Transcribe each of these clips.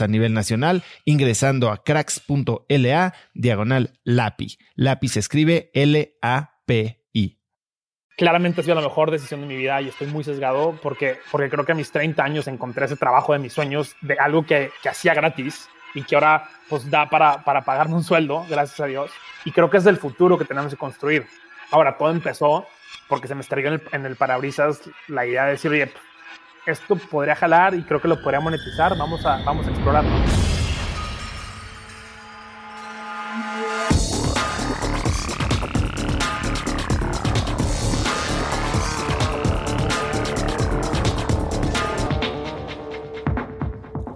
a nivel nacional ingresando a cracks.la diagonal LAPI. LAPI se escribe L-A-P-I. Claramente ha sido la mejor decisión de mi vida y estoy muy sesgado porque, porque creo que a mis 30 años encontré ese trabajo de mis sueños, de algo que, que hacía gratis y que ahora pues da para, para pagarme un sueldo, gracias a Dios. Y creo que es el futuro que tenemos que construir. Ahora, todo empezó porque se me estrelló en el, en el parabrisas la idea de decir, oye, esto podría jalar y creo que lo podría monetizar. Vamos a, vamos a explorarlo.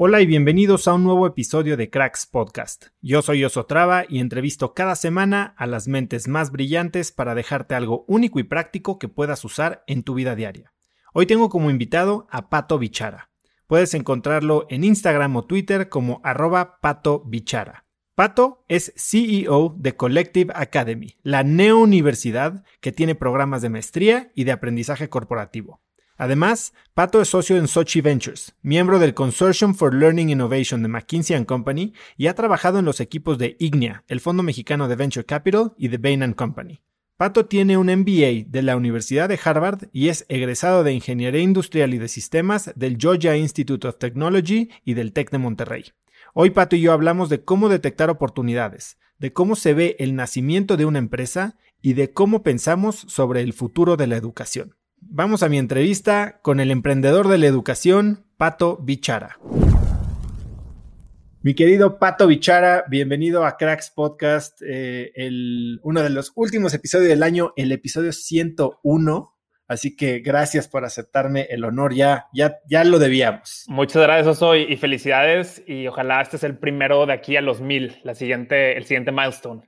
Hola y bienvenidos a un nuevo episodio de Cracks Podcast. Yo soy Osotrava y entrevisto cada semana a las mentes más brillantes para dejarte algo único y práctico que puedas usar en tu vida diaria. Hoy tengo como invitado a Pato Bichara. Puedes encontrarlo en Instagram o Twitter como arroba Pato Bichara. Pato es CEO de Collective Academy, la neouniversidad que tiene programas de maestría y de aprendizaje corporativo. Además, Pato es socio en Sochi Ventures, miembro del Consortium for Learning Innovation de McKinsey ⁇ Company y ha trabajado en los equipos de IGNIA, el Fondo Mexicano de Venture Capital y de Bain ⁇ Company. Pato tiene un MBA de la Universidad de Harvard y es egresado de Ingeniería Industrial y de Sistemas del Georgia Institute of Technology y del TEC de Monterrey. Hoy Pato y yo hablamos de cómo detectar oportunidades, de cómo se ve el nacimiento de una empresa y de cómo pensamos sobre el futuro de la educación. Vamos a mi entrevista con el emprendedor de la educación, Pato Bichara. Mi querido Pato Bichara, bienvenido a Cracks Podcast, eh, el, uno de los últimos episodios del año, el episodio 101. Así que gracias por aceptarme el honor, ya, ya, ya lo debíamos. Muchas gracias, hoy y felicidades. Y ojalá este sea el primero de aquí a los mil, la siguiente, el siguiente milestone.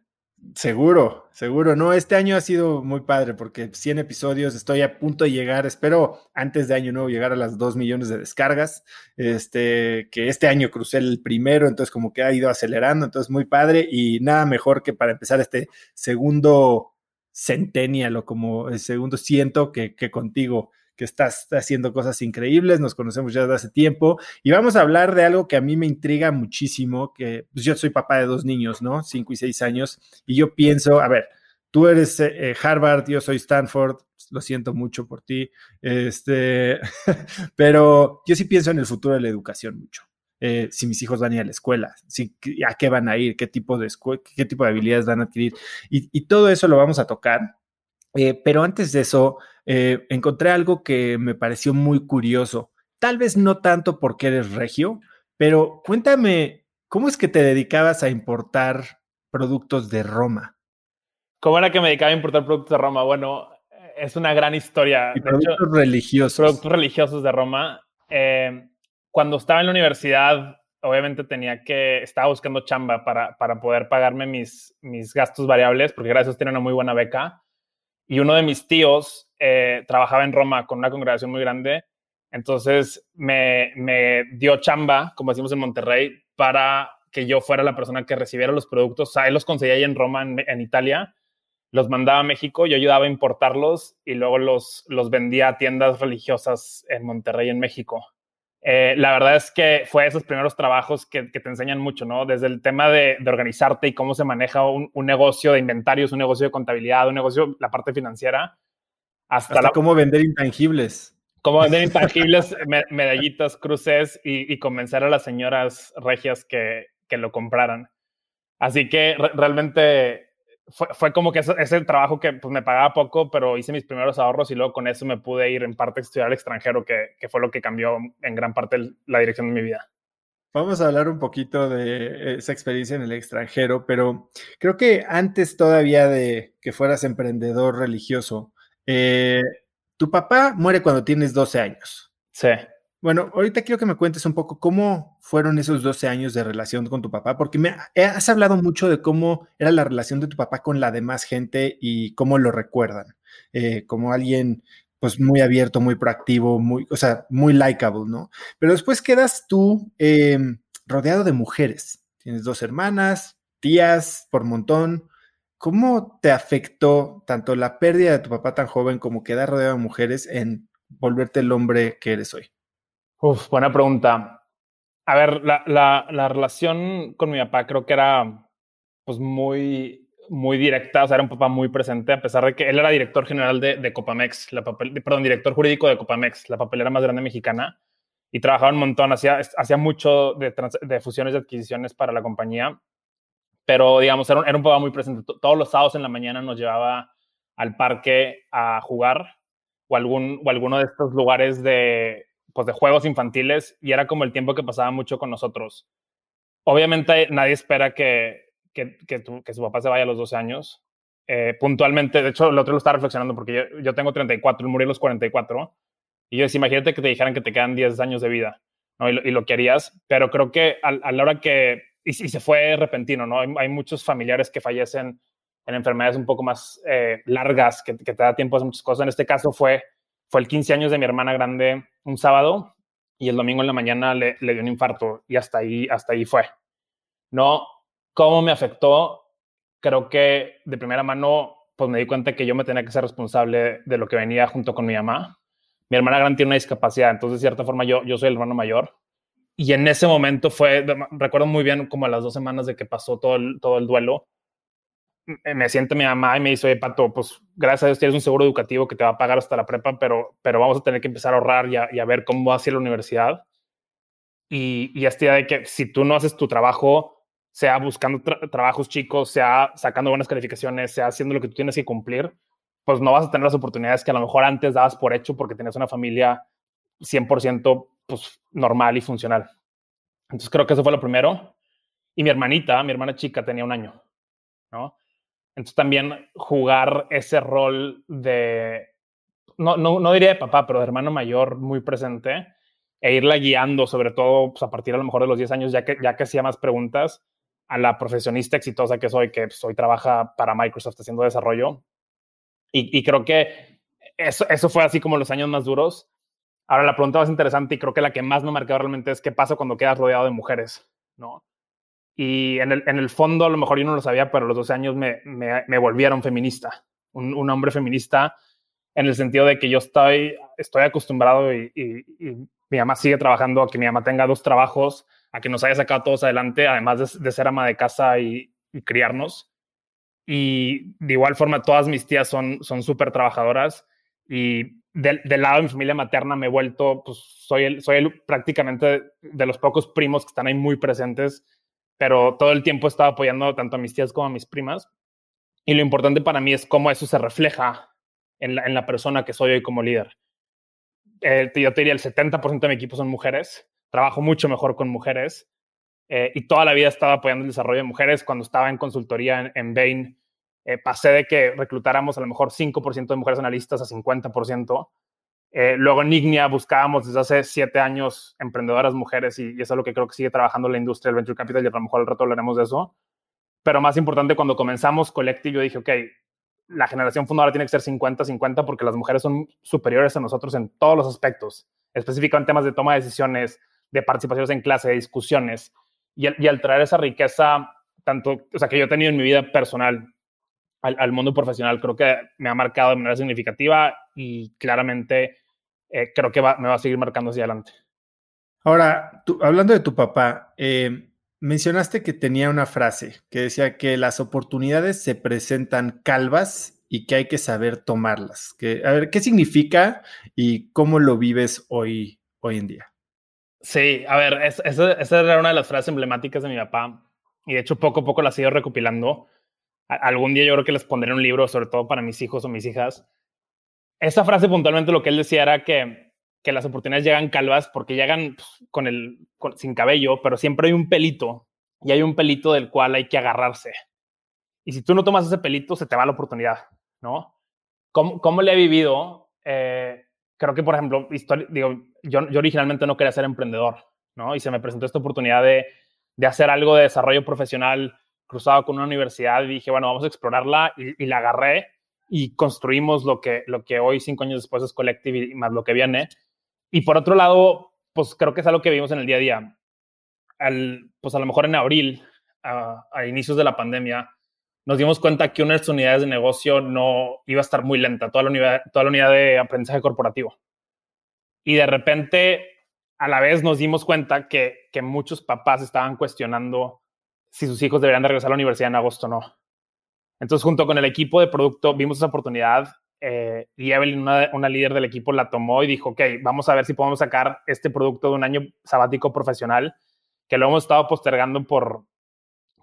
Seguro, seguro. No, este año ha sido muy padre porque 100 episodios, estoy a punto de llegar, espero antes de año nuevo llegar a las 2 millones de descargas. Este, que este año crucé el primero, entonces como que ha ido acelerando, entonces muy padre y nada mejor que para empezar este segundo centennial o como el segundo ciento que, que contigo que estás haciendo cosas increíbles, nos conocemos ya desde hace tiempo y vamos a hablar de algo que a mí me intriga muchísimo, que pues, yo soy papá de dos niños, ¿no? Cinco y seis años, y yo pienso, a ver, tú eres eh, Harvard, yo soy Stanford, lo siento mucho por ti, este, pero yo sí pienso en el futuro de la educación mucho. Eh, si mis hijos van a ir a la escuela, si, a qué van a ir, qué tipo de, qué tipo de habilidades van a adquirir. Y, todo eso lo vamos a tocar. Eh, pero antes de eso, eh, encontré algo que me pareció muy curioso. Tal vez no tanto porque eres regio, pero cuéntame, ¿cómo es que te dedicabas a importar productos de Roma? ¿Cómo era que me dedicaba a importar productos de Roma? Bueno, es una gran historia. productos religiosos. Productos religiosos de Roma. Eh, cuando estaba en la universidad, obviamente tenía que, estaba buscando chamba para, para poder pagarme mis, mis gastos variables, porque gracias a Dios tiene una muy buena beca. Y uno de mis tíos eh, trabajaba en Roma con una congregación muy grande. Entonces me, me dio chamba, como decimos en Monterrey, para que yo fuera la persona que recibiera los productos. O sea, él los conseguía ahí en Roma, en, Italia, los mandaba a México, yo ayudaba a importarlos y luego los, los vendía a tiendas religiosas en Monterrey, en México. Eh, la verdad es que fue esos primeros trabajos que, te enseñan mucho, ¿no? Desde el tema de, organizarte y cómo se maneja un, negocio de inventarios, un negocio de contabilidad, un negocio, la parte financiera, hasta, cómo vender intangibles. Cómo vender intangibles, medallitas, cruces y, convencer a las señoras regias que, que lo compraran. Así que realmente fue, como que ese, trabajo que pues, me pagaba poco, pero hice mis primeros ahorros y luego con eso me pude ir en parte a estudiar al extranjero, que, que fue lo que cambió en gran parte la dirección de mi vida. Vamos a hablar un poquito de esa experiencia en el extranjero, pero creo que antes todavía de que fueras emprendedor religioso, eh, tu papá muere cuando tienes 12 años. Sí. Bueno, ahorita quiero que me cuentes un poco cómo fueron esos 12 años de relación con tu papá, porque me has hablado mucho de cómo era la relación de tu papá con la demás gente y cómo lo recuerdan, eh, como alguien pues muy abierto, muy proactivo, muy, o sea, muy likable, ¿no? Pero después quedas tú em, rodeado de mujeres. Tienes dos hermanas, tías por montón. ¿Cómo te afectó tanto la pérdida de tu papá tan joven como quedar rodeado de mujeres en volverte el hombre que eres hoy? Uf, buena pregunta. A ver, la, la, la, relación con mi papá creo que era pues muy, muy directa, o sea, era un papá muy presente, a pesar de que él era director general de, de Copamex, la papel, perdón, director jurídico de Copamex, la papelera más grande mexicana, y trabajaba un montón, hacía, hacía mucho de, de fusiones y adquisiciones para la compañía, pero digamos, era un, era un papá muy presente. Todos los sábados en la mañana nos llevaba al parque a jugar o, algún, o alguno de estos lugares de, pues, de juegos infantiles y era como el tiempo que pasaba mucho con nosotros. Obviamente nadie espera que, que, que, su papá se vaya a los 12 años. Eh, puntualmente, de hecho, el otro lo estaba reflexionando porque yo, yo tengo 34, él murió a los 44. Y yo decía, imagínate que te dijeran que te quedan 10 años de vida ¿no? y, lo, y lo querías, pero creo que a, a la hora que, y, y, se fue repentino, ¿no? Hay, hay, muchos familiares que fallecen en enfermedades un poco más eh, largas, que, que, te da tiempo a hacer muchas cosas. En este caso fue fue el 15 años de mi hermana grande un sábado y el domingo en la mañana le, le dio un infarto y hasta ahí, hasta ahí fue. No, ¿cómo me afectó? Creo que de primera mano, pues me di cuenta que yo me tenía que ser responsable de lo que venía junto con mi mamá. Mi hermana grande tiene una discapacidad, entonces de cierta forma yo, yo soy el hermano mayor. Y en ese momento fue, recuerdo muy bien como a las dos semanas de que pasó todo todo el duelo, me siente mi mamá y me dice, oye, Pato, pues gracias a Dios tienes un seguro educativo que te va a pagar hasta la prepa, pero, pero vamos a tener que empezar a ahorrar y a, ver cómo va a ser la universidad. Y, y esta idea de que si tú no haces tu trabajo, sea buscando tra trabajos chicos, sea sacando buenas calificaciones, sea haciendo lo que tú tienes que cumplir, pues no vas a tener las oportunidades que a lo mejor antes dabas por hecho porque tenías una familia 100% pues, normal y funcional. Entonces creo que eso fue lo primero. Y mi hermanita, mi hermana chica, tenía un año, ¿no? Entonces también jugar ese rol de, no, no, no, diría de papá, pero de hermano mayor muy presente e irla guiando, sobre todo pues, a partir a lo mejor de los 10 años, ya que, ya que hacía más preguntas a la profesionista exitosa que soy, que pues, hoy trabaja para Microsoft haciendo desarrollo. Y, y creo que eso, eso fue así como los años más duros. Ahora la pregunta más interesante y creo que la que más me marcado realmente es qué pasa cuando quedas rodeado de mujeres, ¿no? Y en el, en el fondo, a lo mejor yo no lo sabía, pero a los 12 años me, me, me volvieron feminista, un, un, hombre feminista, en el sentido de que yo estoy, estoy acostumbrado y, y, y, mi mamá sigue trabajando, a que mi mamá tenga dos trabajos, a que nos haya sacado todos adelante, además de, de ser ama de casa y, y, criarnos. Y de igual forma, todas mis tías son súper trabajadoras y del, del, lado de mi familia materna me he vuelto, pues soy, el, soy el, prácticamente de los pocos primos que están ahí muy presentes pero todo el tiempo estaba apoyando tanto a mis tías como a mis primas. Y lo importante para mí es cómo eso se refleja en la, en la persona que soy hoy como líder. Eh, yo te diría el 70% de mi equipo son mujeres, trabajo mucho mejor con mujeres eh, y toda la vida estaba apoyando el desarrollo de mujeres. Cuando estaba en consultoría en, en Bain, eh, pasé de que reclutáramos a lo mejor 5% de mujeres analistas a 50%. Eh, luego en Ignia buscábamos desde hace siete años emprendedoras mujeres y, y, eso es lo que creo que sigue trabajando la industria del venture capital y a lo mejor al rato hablaremos de eso. Pero más importante, cuando comenzamos Collective, yo dije, ok, la generación fundadora tiene que ser 50-50 porque las mujeres son superiores a nosotros en todos los aspectos, específicamente en temas de toma de decisiones, de participaciones en clase, de discusiones. Y, y al traer esa riqueza, tanto, o sea, que yo he tenido en mi vida personal al, al mundo profesional, creo que me ha marcado de manera significativa y claramente eh, creo que va, me va a seguir marcando hacia adelante. Ahora, tú, hablando de tu papá, eh, mencionaste que tenía una frase que decía que las oportunidades se presentan calvas y que hay que saber tomarlas. Que, a ver, ¿qué significa y cómo lo vives hoy, hoy en día? Sí, a ver, es, esa, esa era una de las frases emblemáticas de mi papá y de hecho poco a poco la sigo recopilando. A, algún día yo creo que les pondré un libro, sobre todo para mis hijos o mis hijas. Esa frase puntualmente lo que él decía era que que las oportunidades llegan calvas porque llegan pues, con el, sin cabello, pero siempre hay un pelito y hay un pelito del cual hay que agarrarse. Y si tú no tomas ese pelito, se te va la oportunidad, ¿no? ¿Cómo, cómo le he vivido? Eh, creo que, por ejemplo, digo, yo, yo, originalmente no quería ser emprendedor, ¿no? Y se me presentó esta oportunidad de, de hacer algo de desarrollo profesional cruzado con una universidad y dije, bueno, vamos a explorarla y la agarré y construimos lo que, lo que hoy, cinco años después, es Collective y más lo que viene. Y por otro lado, pues creo que es algo que vimos en el día a día. Al, pues a lo mejor en abril, a, a inicios de la pandemia, nos dimos cuenta que una de las unidades de negocio no iba a estar muy lenta, toda la unidad, toda la unidad de aprendizaje corporativo. Y de repente, a la vez nos dimos cuenta que, que muchos papás estaban cuestionando si sus hijos deberían de regresar a la universidad en agosto o no. Entonces, junto con el equipo de producto, vimos esa oportunidad eh, y Evelyn, una, líder del equipo, la tomó y dijo, ok, vamos a ver si podemos sacar este producto de un año sabático profesional, que lo hemos estado postergando por,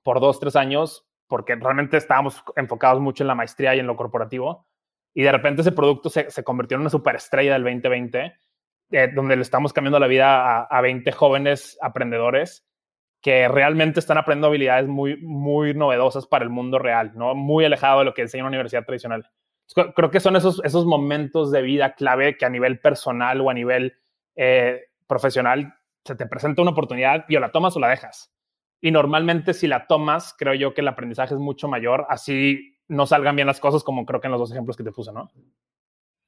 por dos, tres años, porque realmente estábamos enfocados mucho en la maestría y en lo corporativo. Y de repente ese producto se, se convirtió en una superestrella del 2020, eh, donde le estamos cambiando la vida a, a 20 jóvenes aprendedores que realmente están aprendiendo habilidades muy, muy novedosas para el mundo real, ¿no? Muy alejado de lo que enseña una universidad tradicional creo que son esos, esos momentos de vida clave que a nivel personal o a nivel eh, profesional se te presenta una oportunidad y o la tomas o la dejas. Y normalmente si la tomas, creo yo que el aprendizaje es mucho mayor, así no salgan bien las cosas como creo que en los dos ejemplos que te puse, ¿no?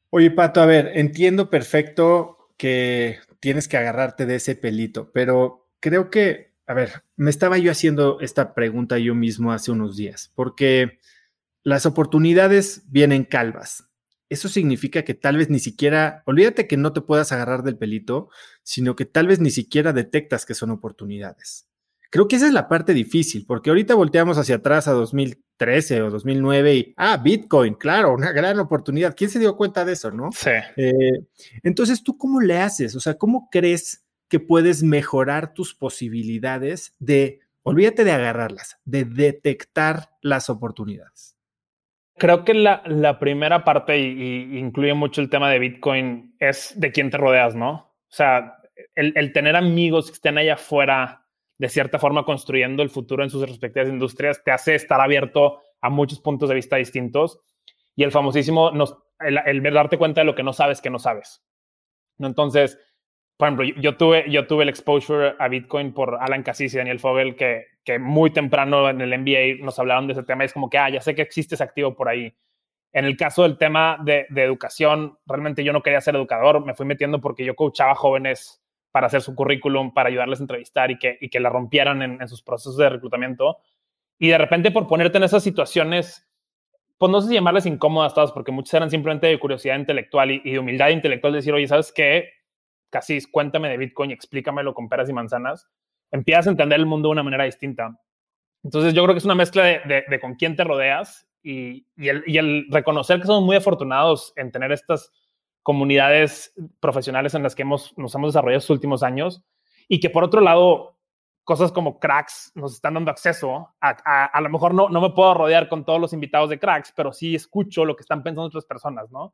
Oye, Pato, a ver, entiendo perfecto que tienes que agarrarte de ese pelito, pero creo que, a ver, me estaba yo haciendo esta pregunta yo mismo hace unos días, porque las oportunidades vienen calvas. Eso significa que tal vez ni siquiera, olvídate que no te puedas agarrar del pelito, sino que tal vez ni siquiera detectas que son oportunidades. Creo que esa es la parte difícil, porque ahorita volteamos hacia atrás a 2013 o 2009 y, ah, Bitcoin, claro, una gran oportunidad. ¿Quién se dio cuenta de eso, no? Sí. Eh, entonces, ¿tú cómo le haces? O sea, ¿cómo crees que puedes mejorar tus posibilidades de, olvídate de agarrarlas, de detectar las oportunidades? Creo que la, la primera parte, y, incluye mucho el tema de Bitcoin, es de quién te rodeas, ¿no? O sea, el, el, tener amigos que estén allá afuera, de cierta forma construyendo el futuro en sus respectivas industrias, te hace estar abierto a muchos puntos de vista distintos. Y el famosísimo, nos, el, el darte cuenta de lo que no sabes que no sabes. ¿no? Entonces, por ejemplo, yo tuve, yo tuve el exposure a Bitcoin por Alan Cassis y Daniel Fogel, que, que muy temprano en el MBA nos hablaron de ese tema. Y es como que, ah, ya sé que existe ese activo por ahí. En el caso del tema de, de, educación, realmente yo no quería ser educador, me fui metiendo porque yo coachaba jóvenes para hacer su currículum, para ayudarles a entrevistar y que, y que la rompieran en, en sus procesos de reclutamiento. Y de repente por ponerte en esas situaciones, pues no sé si llamarles incómodas todas, porque muchas eran simplemente de curiosidad intelectual y, y de humildad intelectual, de decir, oye, ¿sabes qué? Casi cuéntame de Bitcoin explícamelo con peras y manzanas, empiezas a entender el mundo de una manera distinta. Entonces yo creo que es una mezcla de, con quién te rodeas y, el, reconocer que somos muy afortunados en tener estas comunidades profesionales en las que hemos, nos hemos desarrollado estos últimos años y que por otro lado, cosas como cracks nos están dando acceso a, a, lo mejor no, no me puedo rodear con todos los invitados de cracks, pero sí escucho lo que están pensando otras personas, ¿no?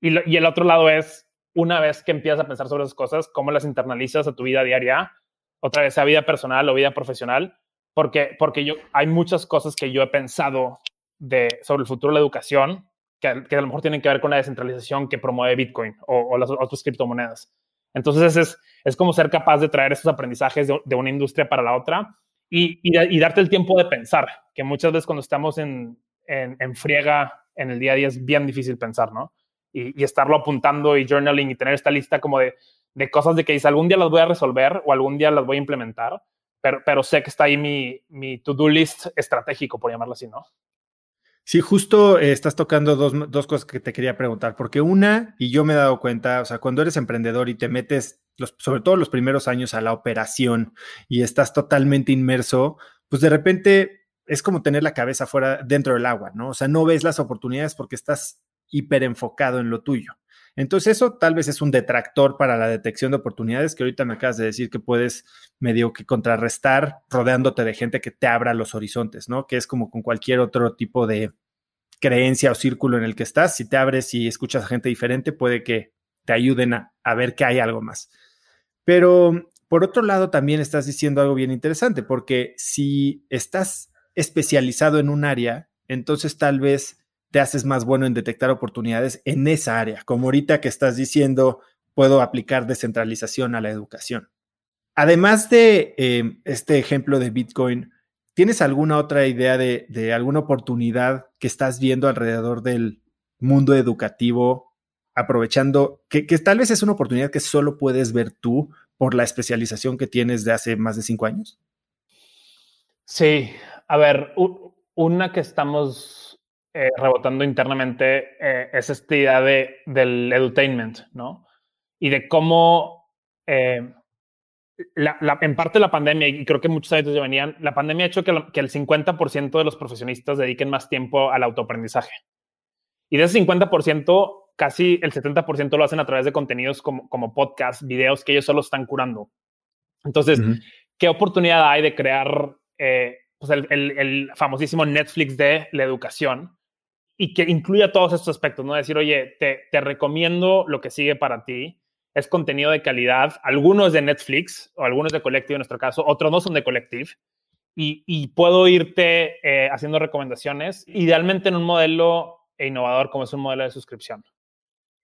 Y el otro lado es, una vez que empiezas a pensar sobre esas cosas, cómo las internalizas a tu vida diaria, otra vez a vida personal o vida profesional, porque, porque yo, hay muchas cosas que yo he pensado de, sobre el futuro de la educación que, que a lo mejor tienen que ver con la descentralización que promueve Bitcoin o, las otras criptomonedas. Entonces es, es como ser capaz de traer esos aprendizajes de, una industria para la otra y, y, darte el tiempo de pensar, que muchas veces cuando estamos en, en, friega en el día a día es bien difícil pensar, ¿no? Y, estarlo apuntando y journaling y tener esta lista como de, de cosas de que dice algún día las voy a resolver o algún día las voy a implementar, pero, pero sé que está ahí mi, mi to-do list estratégico, por llamarlo así, ¿no? Sí, justo eh, estás tocando dos, dos, cosas que te quería preguntar, porque una, y yo me he dado cuenta, o sea, cuando eres emprendedor y te metes, sobre todo los primeros años, a la operación y estás totalmente inmerso, pues de repente es como tener la cabeza fuera dentro del agua, ¿no? O sea, no ves las oportunidades porque estás hiper enfocado en lo tuyo. Entonces eso tal vez es un detractor para la detección de oportunidades que ahorita me acabas de decir que puedes medio que contrarrestar rodeándote de gente que te abra los horizontes, ¿no? Que es como con cualquier otro tipo de creencia o círculo en el que estás. Si te abres y escuchas a gente diferente, puede que te ayuden a, a ver que hay algo más. Pero por otro lado, también estás diciendo algo bien interesante, porque si estás especializado en un área, entonces tal vez te haces más bueno en detectar oportunidades en esa área, como ahorita que estás diciendo, puedo aplicar descentralización a la educación. Además de eh, este ejemplo de Bitcoin, ¿tienes alguna otra idea de, alguna oportunidad que estás viendo alrededor del mundo educativo, aprovechando que, que, tal vez es una oportunidad que solo puedes ver tú por la especialización que tienes de hace más de cinco años? Sí, a ver, una que estamos eh, rebotando internamente eh, es esta idea de, del edutainment, ¿no? Y de cómo, eh, en parte la pandemia, y creo que muchos años ya venían, la pandemia ha hecho que, que el 50% de los profesionistas dediquen más tiempo al autoaprendizaje. Y de ese 50%, casi el 70% lo hacen a través de contenidos como, como podcasts, videos que ellos solo están curando. Entonces, ¿qué oportunidad hay de crear pues el, el, el, famosísimo Netflix de la educación, y que incluya todos estos aspectos, ¿no? Decir, oye, te, te, recomiendo lo que sigue para ti. Es contenido de calidad. Algunos de Netflix o algunos de Collective en nuestro caso, otros no son de Collective. Y, y puedo irte eh, haciendo recomendaciones, idealmente en un modelo innovador como es un modelo de suscripción.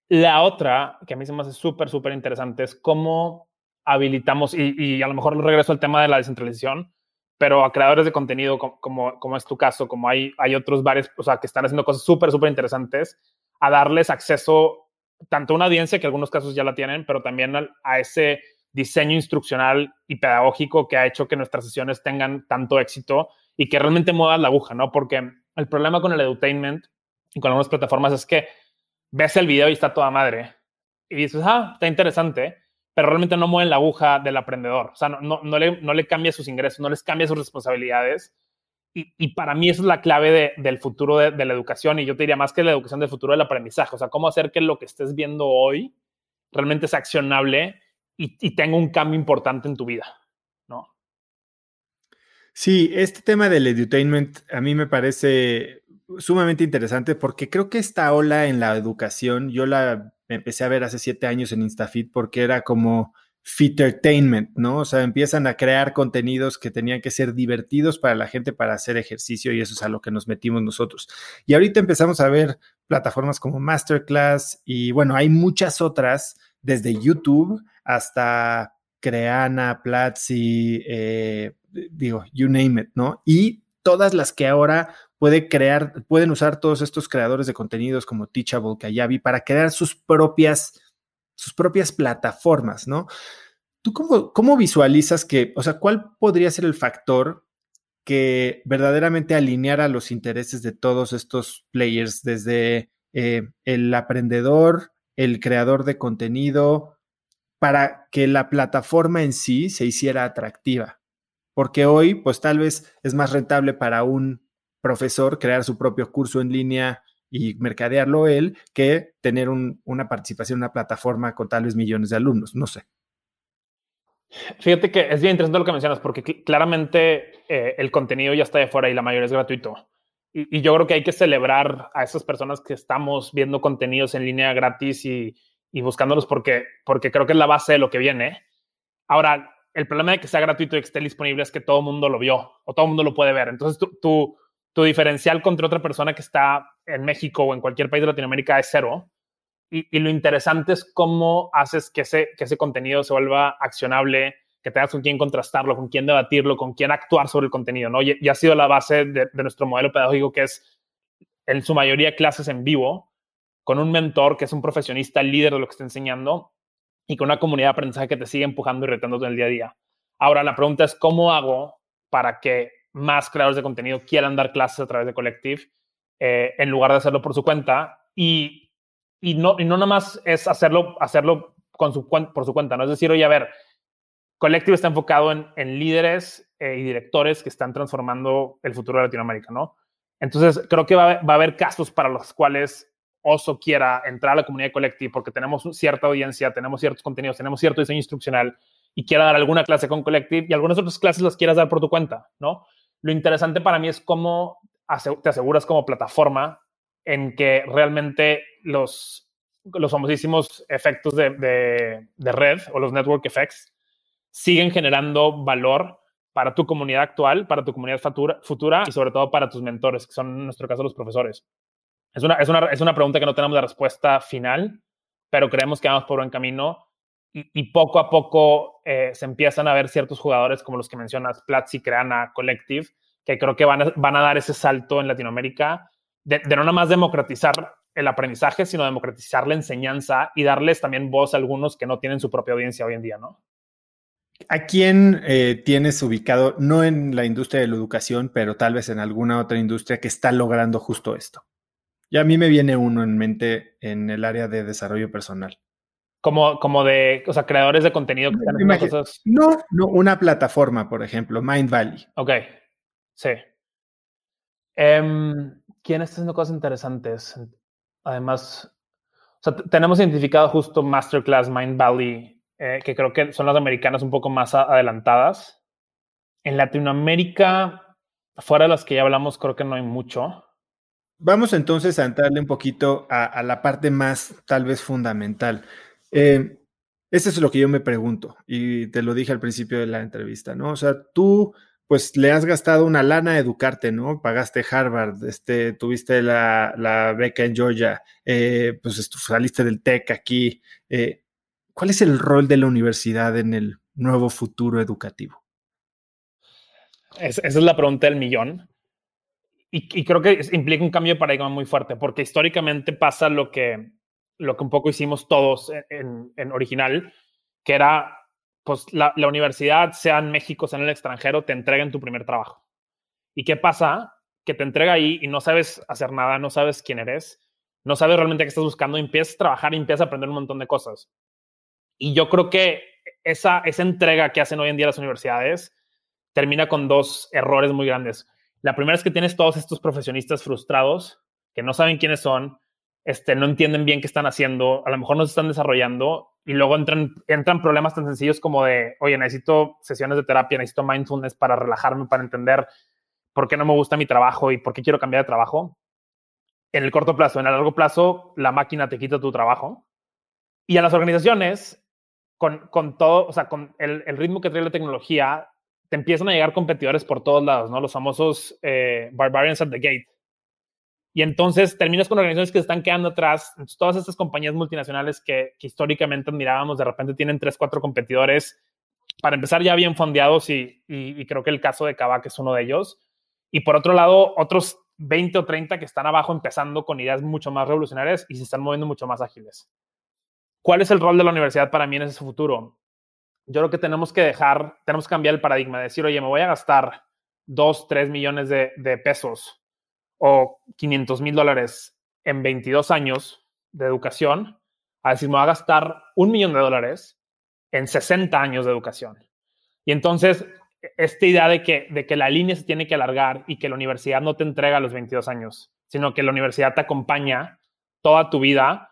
La otra, que a mí se me hace súper, súper interesante, es cómo habilitamos, y, y a lo mejor regreso al tema de la descentralización, pero a creadores de contenido como, como, es tu caso, como hay, hay otros varios, o sea, que están haciendo cosas súper, súper interesantes, a darles acceso tanto a una audiencia, que en algunos casos ya la tienen, pero también a, ese diseño instruccional y pedagógico que ha hecho que nuestras sesiones tengan tanto éxito y que realmente muevan la aguja, ¿no? Porque el problema con el edutainment y con algunas plataformas es que ves el video y está toda madre y dices, ah, está interesante, pero realmente no mueven la aguja del aprendedor. O sea, no, no, no, le, no le cambia sus ingresos, no les cambia sus responsabilidades. Y, y para mí eso es la clave de, del futuro de, la educación. Y yo te diría más que la educación del futuro del aprendizaje. O sea, cómo hacer que lo que estés viendo hoy realmente sea accionable y, y tenga un cambio importante en tu vida, ¿no? Sí, este tema del edutainment a mí me parece sumamente interesante porque creo que esta ola en la educación, yo la empecé a ver hace siete años en Instafit porque era como entertainment, ¿no? O sea, empiezan a crear contenidos que tenían que ser divertidos para la gente para hacer ejercicio y eso es a lo que nos metimos nosotros. Y ahorita empezamos a ver plataformas como Masterclass y bueno, hay muchas otras, desde YouTube hasta Creana, Platzi, eh, digo, you name it, ¿no? Y todas las que ahora puede crear, pueden usar todos estos creadores de contenidos como Teachable, Kayabi, para crear sus propias, sus propias plataformas, ¿no? ¿Tú cómo, cómo visualizas que, o sea, cuál podría ser el factor que verdaderamente alineara los intereses de todos estos players, desde eh, el aprendedor, el creador de contenido, para que la plataforma en sí se hiciera atractiva? Porque hoy, pues tal vez es más rentable para un profesor crear su propio curso en línea y mercadearlo él que tener una participación una plataforma con tal vez millones de alumnos, no sé. Fíjate que es bien interesante lo que mencionas, porque claramente eh, el contenido ya está de fuera y la mayoría es gratuito. Y, yo creo que hay que celebrar a esas personas que estamos viendo contenidos en línea gratis y, y, buscándolos porque, porque creo que es la base de lo que viene. Ahora, el problema de que sea gratuito y que esté disponible es que todo el mundo lo vio o todo el mundo lo puede ver. Entonces, tu, tu diferencial contra otra persona que está en México o en cualquier país de Latinoamérica es cero y, lo interesante es cómo haces que ese, que ese contenido se vuelva accionable, que tengas con quién contrastarlo, con quién debatirlo, con quién actuar sobre el contenido, ¿no? Y, ha sido la base de, nuestro modelo pedagógico, que es en su mayoría clases en vivo, con un mentor que es un profesionista líder de lo que está enseñando y con una comunidad de aprendizaje que te sigue empujando y retando en el día a día. Ahora, la pregunta es, ¿cómo hago para que más creadores de contenido quieran dar clases a través de Collective eh, en lugar de hacerlo por su cuenta? Y y no, y no nada más es hacerlo, hacerlo por su cuenta, ¿no? Es decir, oye, a ver, Collective está enfocado en, en líderes eh, y directores que están transformando el futuro de Latinoamérica, ¿no? Entonces, creo que va, va, a haber casos para los cuales Oso quiera entrar a la comunidad Collective porque tenemos cierta audiencia, tenemos ciertos contenidos, tenemos cierto diseño instruccional y quiera dar alguna clase con Collective y algunas otras clases las quieras dar por tu cuenta, ¿no? Lo interesante para mí es cómo te aseguras como plataforma en que realmente los, los famosísimos efectos de, de, red o los network effects siguen generando valor para tu comunidad actual, para tu comunidad futura, futura y sobre todo para tus mentores, que son en nuestro caso los profesores. Es una, es una, es una pregunta que no tenemos la respuesta final, pero creemos que vamos por buen camino y, poco a poco eh, se empiezan a ver ciertos jugadores como los que mencionas, Platzi, Creana, Collective, que creo que van a, van a dar ese salto en Latinoamérica de, no nada más democratizar el aprendizaje, sino democratizar la enseñanza y darles también voz a algunos que no tienen su propia audiencia hoy en día, ¿no? ¿A quién eh, tienes ubicado, no en la industria de la educación, pero tal vez en alguna otra industria que está logrando justo esto? Y a mí me viene uno en mente en el área de desarrollo personal. Como, como de, o sea, creadores de contenido que están cosas. No, no, una plataforma, por ejemplo, Mind Valley. Ok, sí. Um, ¿Quién está haciendo cosas interesantes? Además, tenemos identificado justo Masterclass, Mind Valley, eh, que creo que son las americanas un poco más adelantadas. En Latinoamérica, fuera de las que ya hablamos, creo que no hay mucho. Vamos entonces a entrarle un poquito a, la parte más tal vez fundamental. Eh, eso es lo que yo me pregunto y te lo dije al principio de la entrevista, ¿no? O sea, tú pues le has gastado una lana a educarte, ¿no? Pagaste Harvard, este, tuviste la, beca en Georgia, eh, pues saliste del TEC aquí. Eh, ¿Cuál es el rol de la universidad en el nuevo futuro educativo? esa es la pregunta del millón. Y, creo que implica un cambio de paradigma muy fuerte, porque históricamente pasa lo que, lo que un poco hicimos todos en, original, que era pues la, universidad, sea en México, sea en el extranjero, te entrega en tu primer trabajo. ¿Y qué pasa? Que te entrega ahí y no sabes hacer nada, no sabes quién eres, no sabes realmente qué estás buscando, empiezas a trabajar y empiezas a aprender un montón de cosas. Y yo creo que esa, esa entrega que hacen hoy en día las universidades termina con dos errores muy grandes. La primera es que tienes todos estos profesionistas frustrados que no saben quiénes son, este, no entienden bien qué están haciendo, a lo mejor no se están desarrollando y luego entran, entran problemas tan sencillos como de, oye, necesito sesiones de terapia, necesito mindfulness para relajarme, para entender por qué no me gusta mi trabajo y por qué quiero cambiar de trabajo. En el corto plazo, en el largo plazo, la máquina te quita tu trabajo. Y a las organizaciones, con, con todo, o sea, con el, el, ritmo que trae la tecnología, te empiezan a llegar competidores por todos lados, ¿no? Los famosos eh, barbarians at the gate y entonces terminas con organizaciones que se están quedando atrás. todas estas compañías multinacionales que, históricamente admirábamos, de repente tienen tres, cuatro competidores, para empezar ya bien fondeados y, y, creo que el caso de Kavak es uno de ellos. Y por otro lado, otros 20 o 30 que están abajo empezando con ideas mucho más revolucionarias y se están moviendo mucho más ágiles. ¿Cuál es el rol de la universidad para mí en ese futuro? Yo creo que tenemos que dejar, tenemos que cambiar el paradigma, decir, oye, me voy a gastar 2, 3 millones de, de pesos o 500 mil dólares en 22 años de educación, a decir, me va a gastar un millón de dólares en 60 años de educación. Y entonces, esta idea de que, de que la línea se tiene que alargar y que la universidad no te entrega a los 22 años, sino que la universidad te acompaña toda tu vida,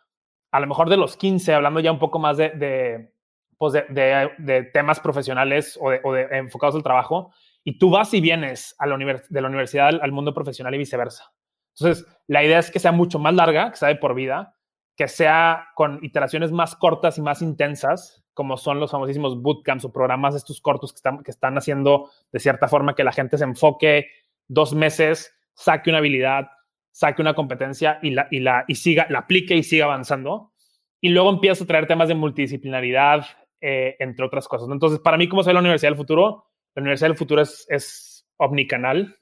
a lo mejor de los 15, hablando ya un poco más de, pues de, temas profesionales o, de, enfocados al trabajo, y tú vas y vienes de la universidad al, mundo profesional y viceversa. Entonces, la idea es que sea mucho más larga, que sea de por vida, que sea con iteraciones más cortas y más intensas, como son los famosísimos bootcamps o programas estos cortos que están, que están haciendo de cierta forma que la gente se enfoque dos meses, saque una habilidad, saque una competencia y la, y la, y siga, la aplique y siga avanzando. Y luego empieza a traer temas de multidisciplinaridad, eh, entre otras cosas. Entonces, para mí, ¿cómo se ve la Universidad del Futuro? La Universidad del Futuro es, omnicanal.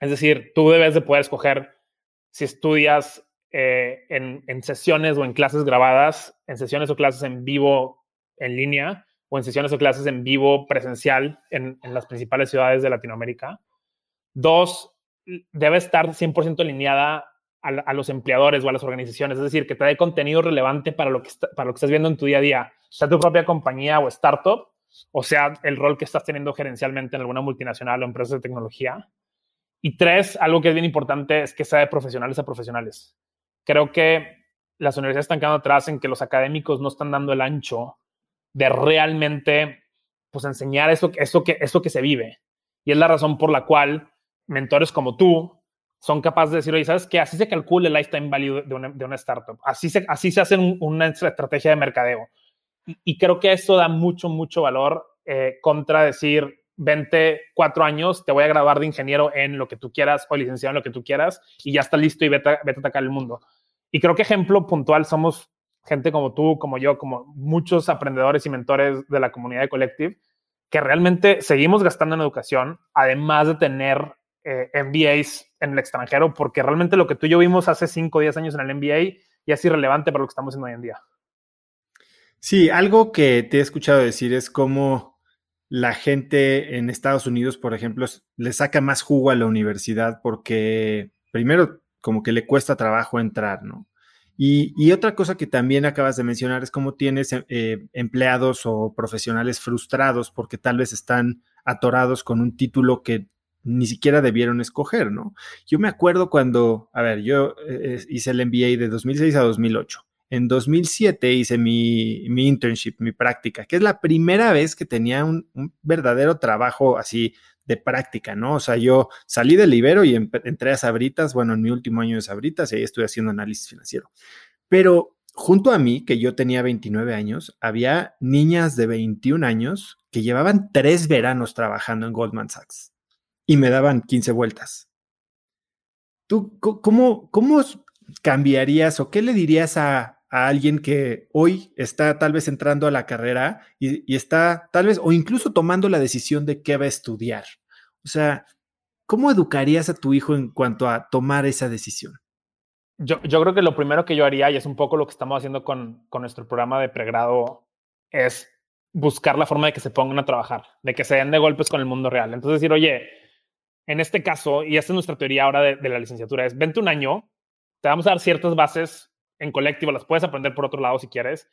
Es decir, tú debes de poder escoger si estudias eh, en, sesiones o en clases grabadas, en sesiones o clases en vivo en línea, o en sesiones o clases en vivo presencial en, en las principales ciudades de Latinoamérica. Dos, debe estar 100% alineada a, los empleadores o a las organizaciones, es decir, que te dé contenido relevante para lo, que para lo que estás viendo en tu día a día, sea tu propia compañía o startup, o sea el rol que estás teniendo gerencialmente en alguna multinacional o empresa de tecnología. Y tres, algo que es bien importante es que sea de profesionales a profesionales. Creo que las universidades están quedando atrás en que los académicos no están dando el ancho de realmente pues, enseñar eso, eso, que, eso que se vive. Y es la razón por la cual mentores como tú son capaces de decir, oye, ¿sabes qué? Así se calcula el lifetime value de una, de una startup. Así se, así se hace una estrategia de mercadeo. Y, creo que eso da mucho, mucho valor eh, contra decir, vente cuatro años, te voy a graduar de ingeniero en lo que tú quieras o licenciado en lo que tú quieras y ya está listo y vete, vete a atacar el mundo. Y creo que ejemplo puntual somos gente como tú, como yo, como muchos aprendedores y mentores de la comunidad de Collective, que realmente seguimos gastando en educación, además de tener eh, MBAs en el extranjero, porque realmente lo que tú y yo vimos hace 5 o 10 años en el MBA ya es irrelevante para lo que estamos haciendo hoy en día. Sí, algo que te he escuchado decir es cómo la gente en Estados Unidos, por ejemplo, le saca más jugo a la universidad porque primero como que le cuesta trabajo entrar, ¿no? Y, otra cosa que también acabas de mencionar es cómo tienes eh, empleados o profesionales frustrados porque tal vez están atorados con un título que ni siquiera debieron escoger, ¿no? Yo me acuerdo cuando, a ver, yo eh, hice el MBA de 2006 a 2008. En 2007 hice mi, mi, internship, mi práctica, que es la primera vez que tenía un, verdadero trabajo así de práctica, ¿no? O sea, yo salí del Ibero y entré a Sabritas, bueno, en mi último año de Sabritas, y ahí estoy haciendo análisis financiero. Pero junto a mí, que yo tenía 29 años, había niñas de 21 años que llevaban tres veranos trabajando en Goldman Sachs y me daban 15 vueltas. ¿Tú cómo, cómo cambiarías o qué le dirías a, alguien que hoy está tal vez entrando a la carrera y, está tal vez o incluso tomando la decisión de qué va a estudiar? O sea, ¿cómo educarías a tu hijo en cuanto a tomar esa decisión? Yo, yo creo que lo primero que yo haría, y es un poco lo que estamos haciendo con, con nuestro programa de pregrado, es buscar la forma de que se pongan a trabajar, de que se den de golpes con el mundo real. Entonces decir, oye, en este caso, y esta es nuestra teoría ahora de, la licenciatura, es vente un año, te vamos a dar ciertas bases en colectivo, las puedes aprender por otro lado si quieres,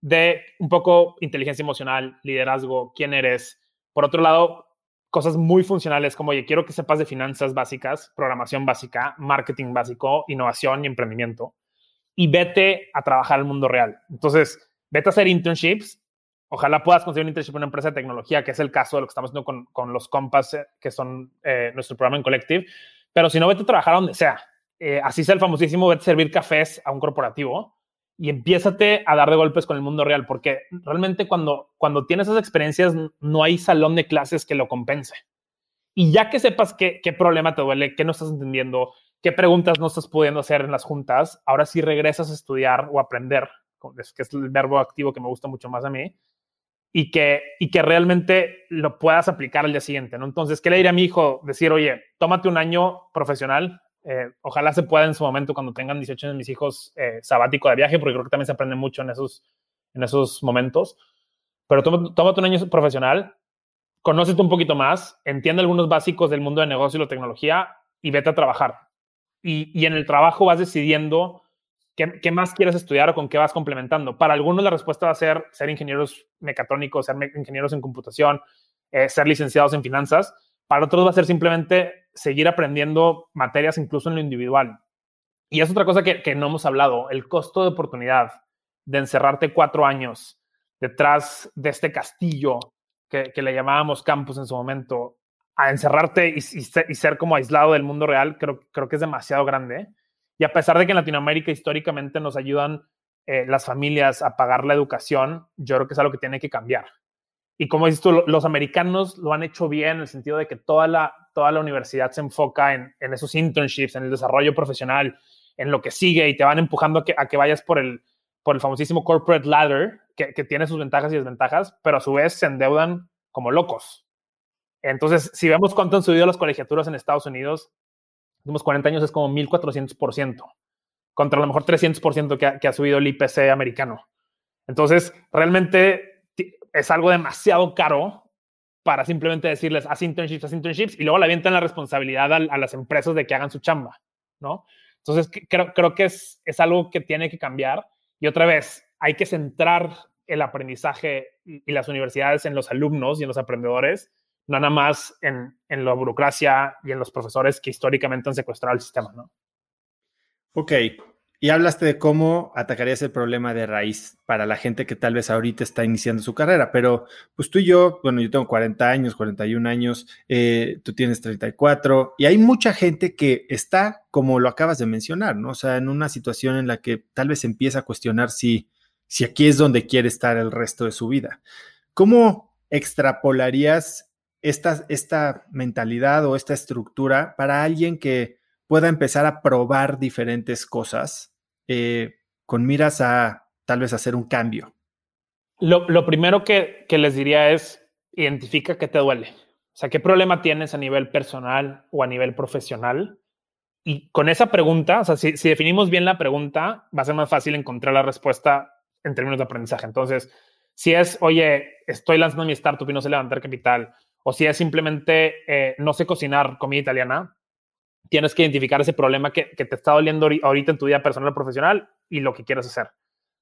de un poco inteligencia emocional, liderazgo, quién eres. Por otro lado, cosas muy funcionales como, oye, quiero que sepas de finanzas básicas, programación básica, marketing básico, innovación y emprendimiento. Y vete a trabajar al mundo real. Entonces, vete a hacer internships Ojalá puedas conseguir un internship en una empresa de tecnología, que es el caso de lo que estamos haciendo con, con los compas, eh, que son eh, nuestro programa en Collective. Pero si no, vete a trabajar donde sea. Eh, así sea el famosísimo, vete servir cafés a un corporativo y empiézate a dar de golpes con el mundo real, porque realmente cuando, cuando tienes esas experiencias no hay salón de clases que lo compense. Y ya que sepas qué, qué problema te duele, qué no estás entendiendo, qué preguntas no estás pudiendo hacer en las juntas, ahora sí regresas a estudiar o aprender, que es el verbo activo que me gusta mucho más a mí, y que, y que realmente lo puedas aplicar al día siguiente, ¿no? Entonces, ¿qué le diría a mi hijo? Decir, oye, tómate un año profesional, eh, ojalá se pueda en su momento cuando tengan 18 años mis hijos eh, sabático de viaje, porque creo que también se aprende mucho en esos, en esos momentos, pero tómate, un año profesional, conócete un poquito más, entiende algunos básicos del mundo de negocio y la tecnología y vete a trabajar. Y, y en el trabajo vas decidiendo ¿Qué, más quieres estudiar o con qué vas complementando? Para algunos la respuesta va a ser ser ingenieros mecatrónicos, ser ingenieros en computación, eh, ser licenciados en finanzas. Para otros va a ser simplemente seguir aprendiendo materias incluso en lo individual. Y es otra cosa que, que no hemos hablado, el costo de oportunidad de encerrarte cuatro años detrás de este castillo que, le llamábamos campus en su momento, a encerrarte y, ser como aislado del mundo real, creo, creo que es demasiado grande. Y a pesar de que en Latinoamérica históricamente nos ayudan eh, las familias a pagar la educación, yo creo que es algo que tiene que cambiar. Y como dices tú, los americanos lo han hecho bien en el sentido de que toda la, toda la universidad se enfoca en, en esos internships, en el desarrollo profesional, en lo que sigue y te van empujando a que, a que vayas por el, por el famosísimo corporate ladder, que, que, tiene sus ventajas y desventajas, pero a su vez se endeudan como locos. Entonces, si vemos cuánto han subido las colegiaturas en Estados Unidos, últimos 40 años es como 1400%, contra a lo mejor 300% que ha, que ha subido el IPC americano. Entonces, realmente es algo demasiado caro para simplemente decirles, haz internships, haz internships, y luego le avientan la responsabilidad a, las empresas de que hagan su chamba, ¿no? Entonces, creo, creo que es, es algo que tiene que cambiar. Y otra vez, hay que centrar el aprendizaje y, las universidades en los alumnos y en los aprendedores, no nada más en, en la burocracia y en los profesores que históricamente han secuestrado el sistema, ¿no? Ok, y hablaste de cómo atacarías el problema de raíz para la gente que tal vez ahorita está iniciando su carrera, pero pues tú y yo, bueno, yo tengo 40 años, 41 años, eh, tú tienes 34, y hay mucha gente que está, como lo acabas de mencionar, ¿no? O sea, en una situación en la que tal vez empieza a cuestionar si, si aquí es donde quiere estar el resto de su vida. ¿Cómo extrapolarías esta, esta mentalidad o esta estructura para alguien que pueda empezar a probar diferentes cosas eh, con miras a tal vez hacer un cambio? Lo, primero que, que, les diría es identifica qué te duele. O sea, qué problema tienes a nivel personal o a nivel profesional. Y con esa pregunta, o sea, si, si definimos bien la pregunta, va a ser más fácil encontrar la respuesta en términos de aprendizaje. Entonces, si es, oye, estoy lanzando mi startup y no sé levantar capital, o si es simplemente eh, no sé cocinar comida italiana, tienes que identificar ese problema que, te está doliendo ahorita en tu vida personal o profesional y lo que quieres hacer.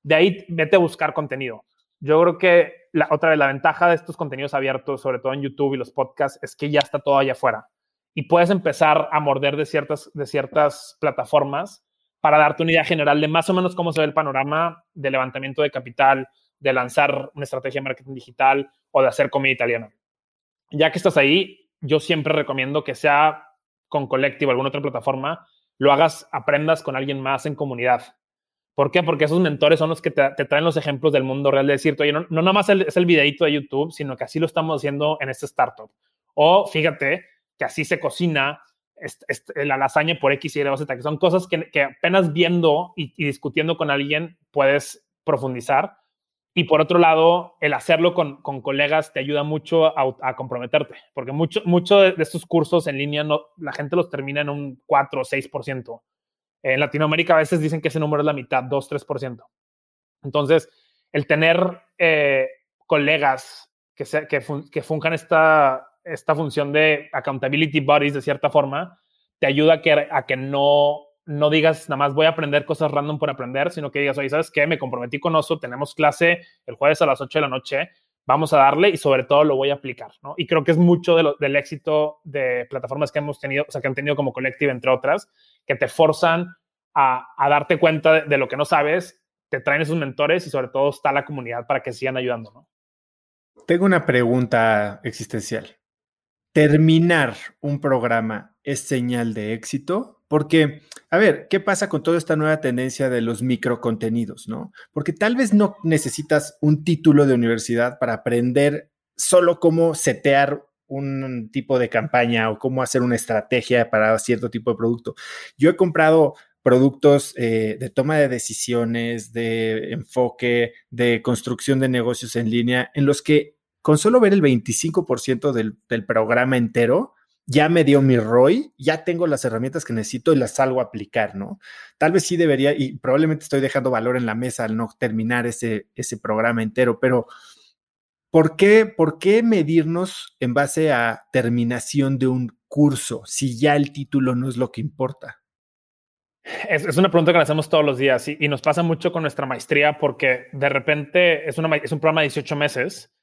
De ahí vete a buscar contenido. Yo creo que la, otra vez la ventaja de estos contenidos abiertos, sobre todo en YouTube y los podcasts, es que ya está todo allá afuera y puedes empezar a morder de ciertas, de ciertas plataformas para darte una idea general de más o menos cómo se ve el panorama de levantamiento de capital, de lanzar una estrategia de marketing digital o de hacer comida italiana. Ya que estás ahí, yo siempre recomiendo que sea con Collective o alguna otra plataforma, lo hagas, aprendas con alguien más en comunidad. ¿Por qué? Porque esos mentores son los que te, traen los ejemplos del mundo real de decirte, oye, no, no nada más es el videito de YouTube, sino que así lo estamos haciendo en este startup. O fíjate que así se cocina la lasaña por X, Y, Z, que son cosas que, apenas viendo y, discutiendo con alguien puedes profundizar. Y por otro lado, el hacerlo con, con colegas te ayuda mucho a, comprometerte, porque mucho, mucho de, estos cursos en línea no, la gente los termina en un 4 o 6%. En Latinoamérica a veces dicen que ese número es la mitad, 2, 3%. Entonces, el tener eh, colegas que, se, que, que funjan esta, esta función de accountability bodies de cierta forma, te ayuda a que, a que no no digas nada más voy a aprender cosas random por aprender, sino que digas, oye, ¿sabes qué? Me comprometí con Oso, tenemos clase el jueves a las 8 de la noche, vamos a darle y sobre todo lo voy a aplicar, ¿no? Y creo que es mucho del éxito de plataformas que hemos tenido, o sea, que han tenido como Collective, entre otras, que te forzan a, darte cuenta de, lo que no sabes, te traen esos mentores y sobre todo está la comunidad para que sigan ayudando. Tengo una pregunta existencial. ¿Terminar un programa es señal de éxito? Porque, a ver, ¿qué pasa con toda esta nueva tendencia de los microcontenidos, no? Porque tal vez no necesitas un título de universidad para aprender solo cómo setear un tipo de campaña o cómo hacer una estrategia para cierto tipo de producto. Yo he comprado productos eh, de toma de decisiones, de enfoque, de construcción de negocios en línea, en los que con solo ver el 25% del, del programa entero, ya me dio mi ROI, ya tengo las herramientas que necesito y las salgo a aplicar, ¿no? Tal vez sí debería, y probablemente estoy dejando valor en la mesa al no terminar ese, ese programa entero, pero ¿por qué, ¿por qué medirnos en base a terminación de un curso si ya el título no es lo que importa? Es, una pregunta que nos hacemos todos los días y, y, nos pasa mucho con nuestra maestría porque de repente es, una, es un programa de 18 meses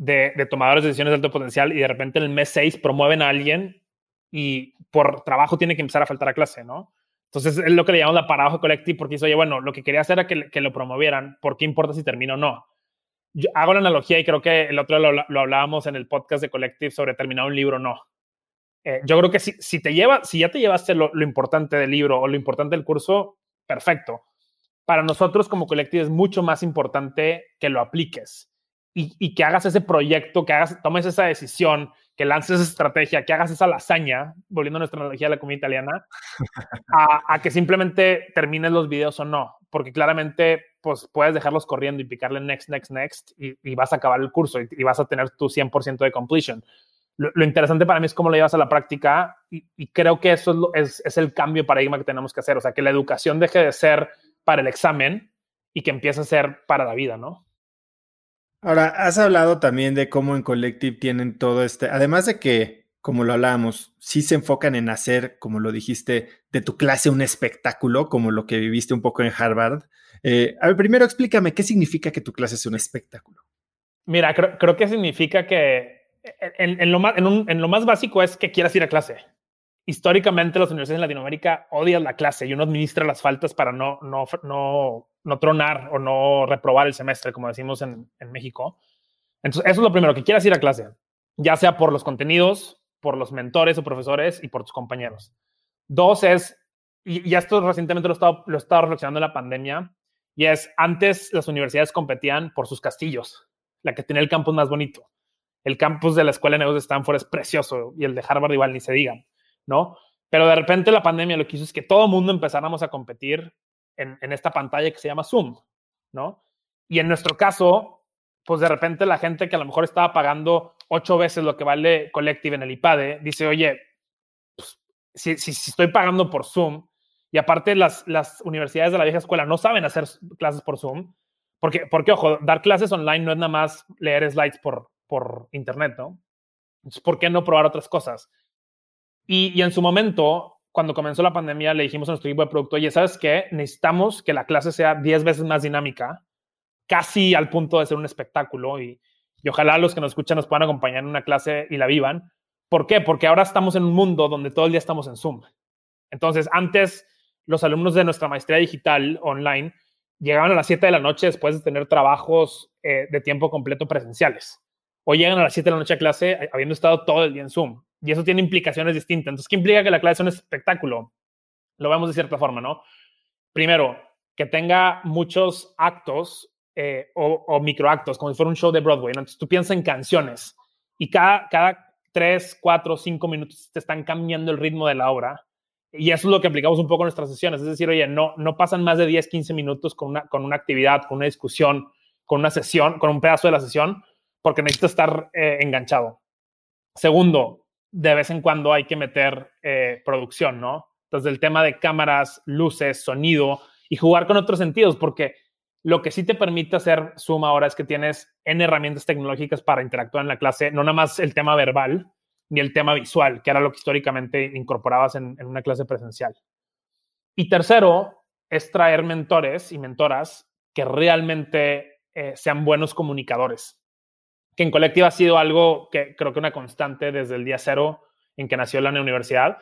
de, tomadores de decisiones de alto potencial y de repente en el mes 6 promueven a alguien y por trabajo tiene que empezar a faltar a clase, ¿no? Entonces es lo que le llamamos la paradoja colectiva porque dice, oye, bueno, lo que quería hacer era que, que lo promovieran, ¿por qué importa si termina o no? hago la analogía y creo que el otro lo, lo, hablábamos en el podcast de Collective sobre terminar un libro no. Eh, yo creo que si, si, te lleva, si ya te llevaste lo, lo, importante del libro o lo importante del curso, perfecto. Para nosotros como Collective es mucho más importante que lo apliques y, y que hagas ese proyecto, que hagas, tomes esa decisión, que lances esa estrategia, que hagas esa lasaña, volviendo a nuestra analogía de la comida italiana, a, a, que simplemente termines los videos o no, porque claramente pues puedes dejarlos corriendo y picarle next, next, next y, y vas a acabar el curso y, y, vas a tener tu 100% de completion. Lo, lo, interesante para mí es cómo lo llevas a la práctica y, creo que eso es, lo, es, es el cambio de paradigma que tenemos que hacer, o sea, que la educación deje de ser para el examen y que empiece a ser para la vida, ¿no? Ahora, has hablado también de cómo en Collective tienen todo este, además de que, como lo hablábamos, sí se enfocan en hacer, como lo dijiste, de tu clase un espectáculo, como lo que viviste un poco en Harvard. Eh, a ver, primero explícame, ¿qué significa que tu clase sea un espectáculo? Mira, creo, que significa que en, en, lo más, en, lo más, básico es que quieras ir a clase. Históricamente las universidades en Latinoamérica odian la clase y uno administra las faltas para no, no, no no tronar o no reprobar el semestre, como decimos en, en, México. Entonces, eso es lo primero, que quieras ir a clase, ya sea por los contenidos, por los mentores o profesores y por tus compañeros. Dos es, y, y esto recientemente lo he, estado, lo he estado reflexionando en la pandemia, y es, antes las universidades competían por sus castillos, la que tiene el campus más bonito. El campus de la Escuela de Negocios de Stanford es precioso y el de Harvard igual ni se diga, ¿no? Pero de repente la pandemia lo que hizo es que todo el mundo empezáramos a competir en, esta pantalla que se llama Zoom, ¿no? Y en nuestro caso, pues de repente la gente que a lo mejor estaba pagando ocho veces lo que vale Collective en el IPADE, dice, oye, pues, si, estoy pagando por Zoom, y aparte las, las universidades de la vieja escuela no saben hacer clases por Zoom, porque, porque, ojo, dar clases online no es nada más leer slides por, por internet, ¿no? Entonces, ¿por qué no probar otras cosas? Y, en su momento, cuando comenzó la pandemia, le dijimos a nuestro equipo de producto, oye, ¿sabes qué? Necesitamos que la clase sea 10 veces más dinámica, casi al punto de ser un espectáculo y, ojalá los que nos escuchan nos puedan acompañar en una clase y la vivan. ¿Por qué? Porque ahora estamos en un mundo donde todo el día estamos en Zoom. Entonces, antes los alumnos de nuestra maestría digital online llegaban a las 7 de la noche después de tener trabajos eh, de tiempo completo presenciales. O llegan a las 7 de la noche a clase habiendo estado todo el día en Zoom. Y eso tiene implicaciones distintas. Entonces, ¿qué implica que la clase sea un espectáculo? Lo vemos de cierta forma, ¿no? Primero, que tenga muchos actos eh, o, o, microactos, como si fuera un show de Broadway. ¿no? Entonces, tú piensas en canciones y cada, cada 3, 4, 5 minutos te están cambiando el ritmo de la obra. Y eso es lo que aplicamos un poco en nuestras sesiones. Es decir, oye, no, no pasan más de 10, 15 minutos con una, con una actividad, con una discusión, con una sesión, con un pedazo de la sesión, porque necesito estar eh, enganchado. Segundo, de vez en cuando hay que meter eh, producción, ¿no? Entonces, el tema de cámaras, luces, sonido y jugar con otros sentidos, porque lo que sí te permite hacer Zoom ahora es que tienes N herramientas tecnológicas para interactuar en la clase, no nada más el tema verbal ni el tema visual, que era lo que históricamente incorporabas en, una clase presencial. Y tercero, es traer mentores y mentoras que realmente eh, sean buenos comunicadores, que en colectiva ha sido algo que creo que una constante desde el día cero en que nació la universidad,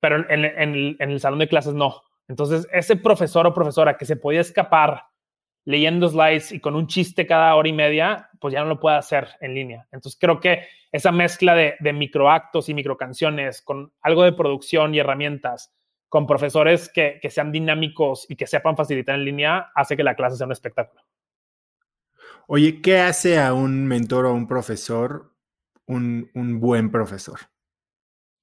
pero en, en, en, el salón de clases no. Entonces, ese profesor o profesora que se podía escapar leyendo slides y con un chiste cada hora y media, pues ya no lo puede hacer en línea. Entonces, creo que esa mezcla de, de microactos y microcanciones con algo de producción y herramientas, con profesores que, que sean dinámicos y que sepan facilitar en línea, hace que la clase sea un espectáculo. Oye, ¿qué hace a un mentor o un profesor un, un buen profesor?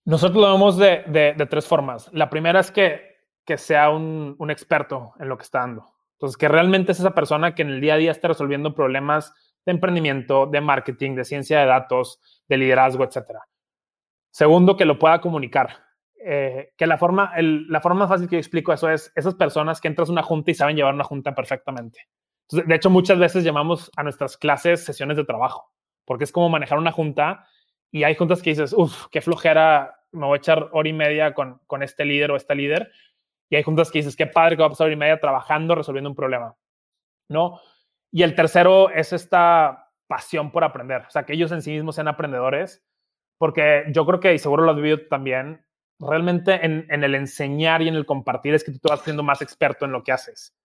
Nosotros lo vemos de, de, tres formas. La primera es que, que sea un, un, experto en lo que está dando. Entonces, que realmente es esa persona que en el día a día está resolviendo problemas de emprendimiento, de marketing, de ciencia de datos, de liderazgo, etc. Segundo, que lo pueda comunicar. Eh, que la forma, el, la forma fácil que yo explico eso es esas personas que entras a una junta y saben llevar una junta perfectamente. De hecho, muchas veces llamamos a nuestras clases sesiones de trabajo, porque es como manejar una junta y hay juntas que dices, uff, qué flojera, me voy a echar hora y media con, con este líder o esta líder. Y hay juntas que dices, qué padre que va a pasar hora y media trabajando, resolviendo un problema. ¿No? Y el tercero es esta pasión por aprender, o sea, que ellos en sí mismos sean aprendedores, porque yo creo que, y seguro lo has vivido también, realmente en, en el enseñar y en el compartir es que tú te vas siendo más experto en lo que haces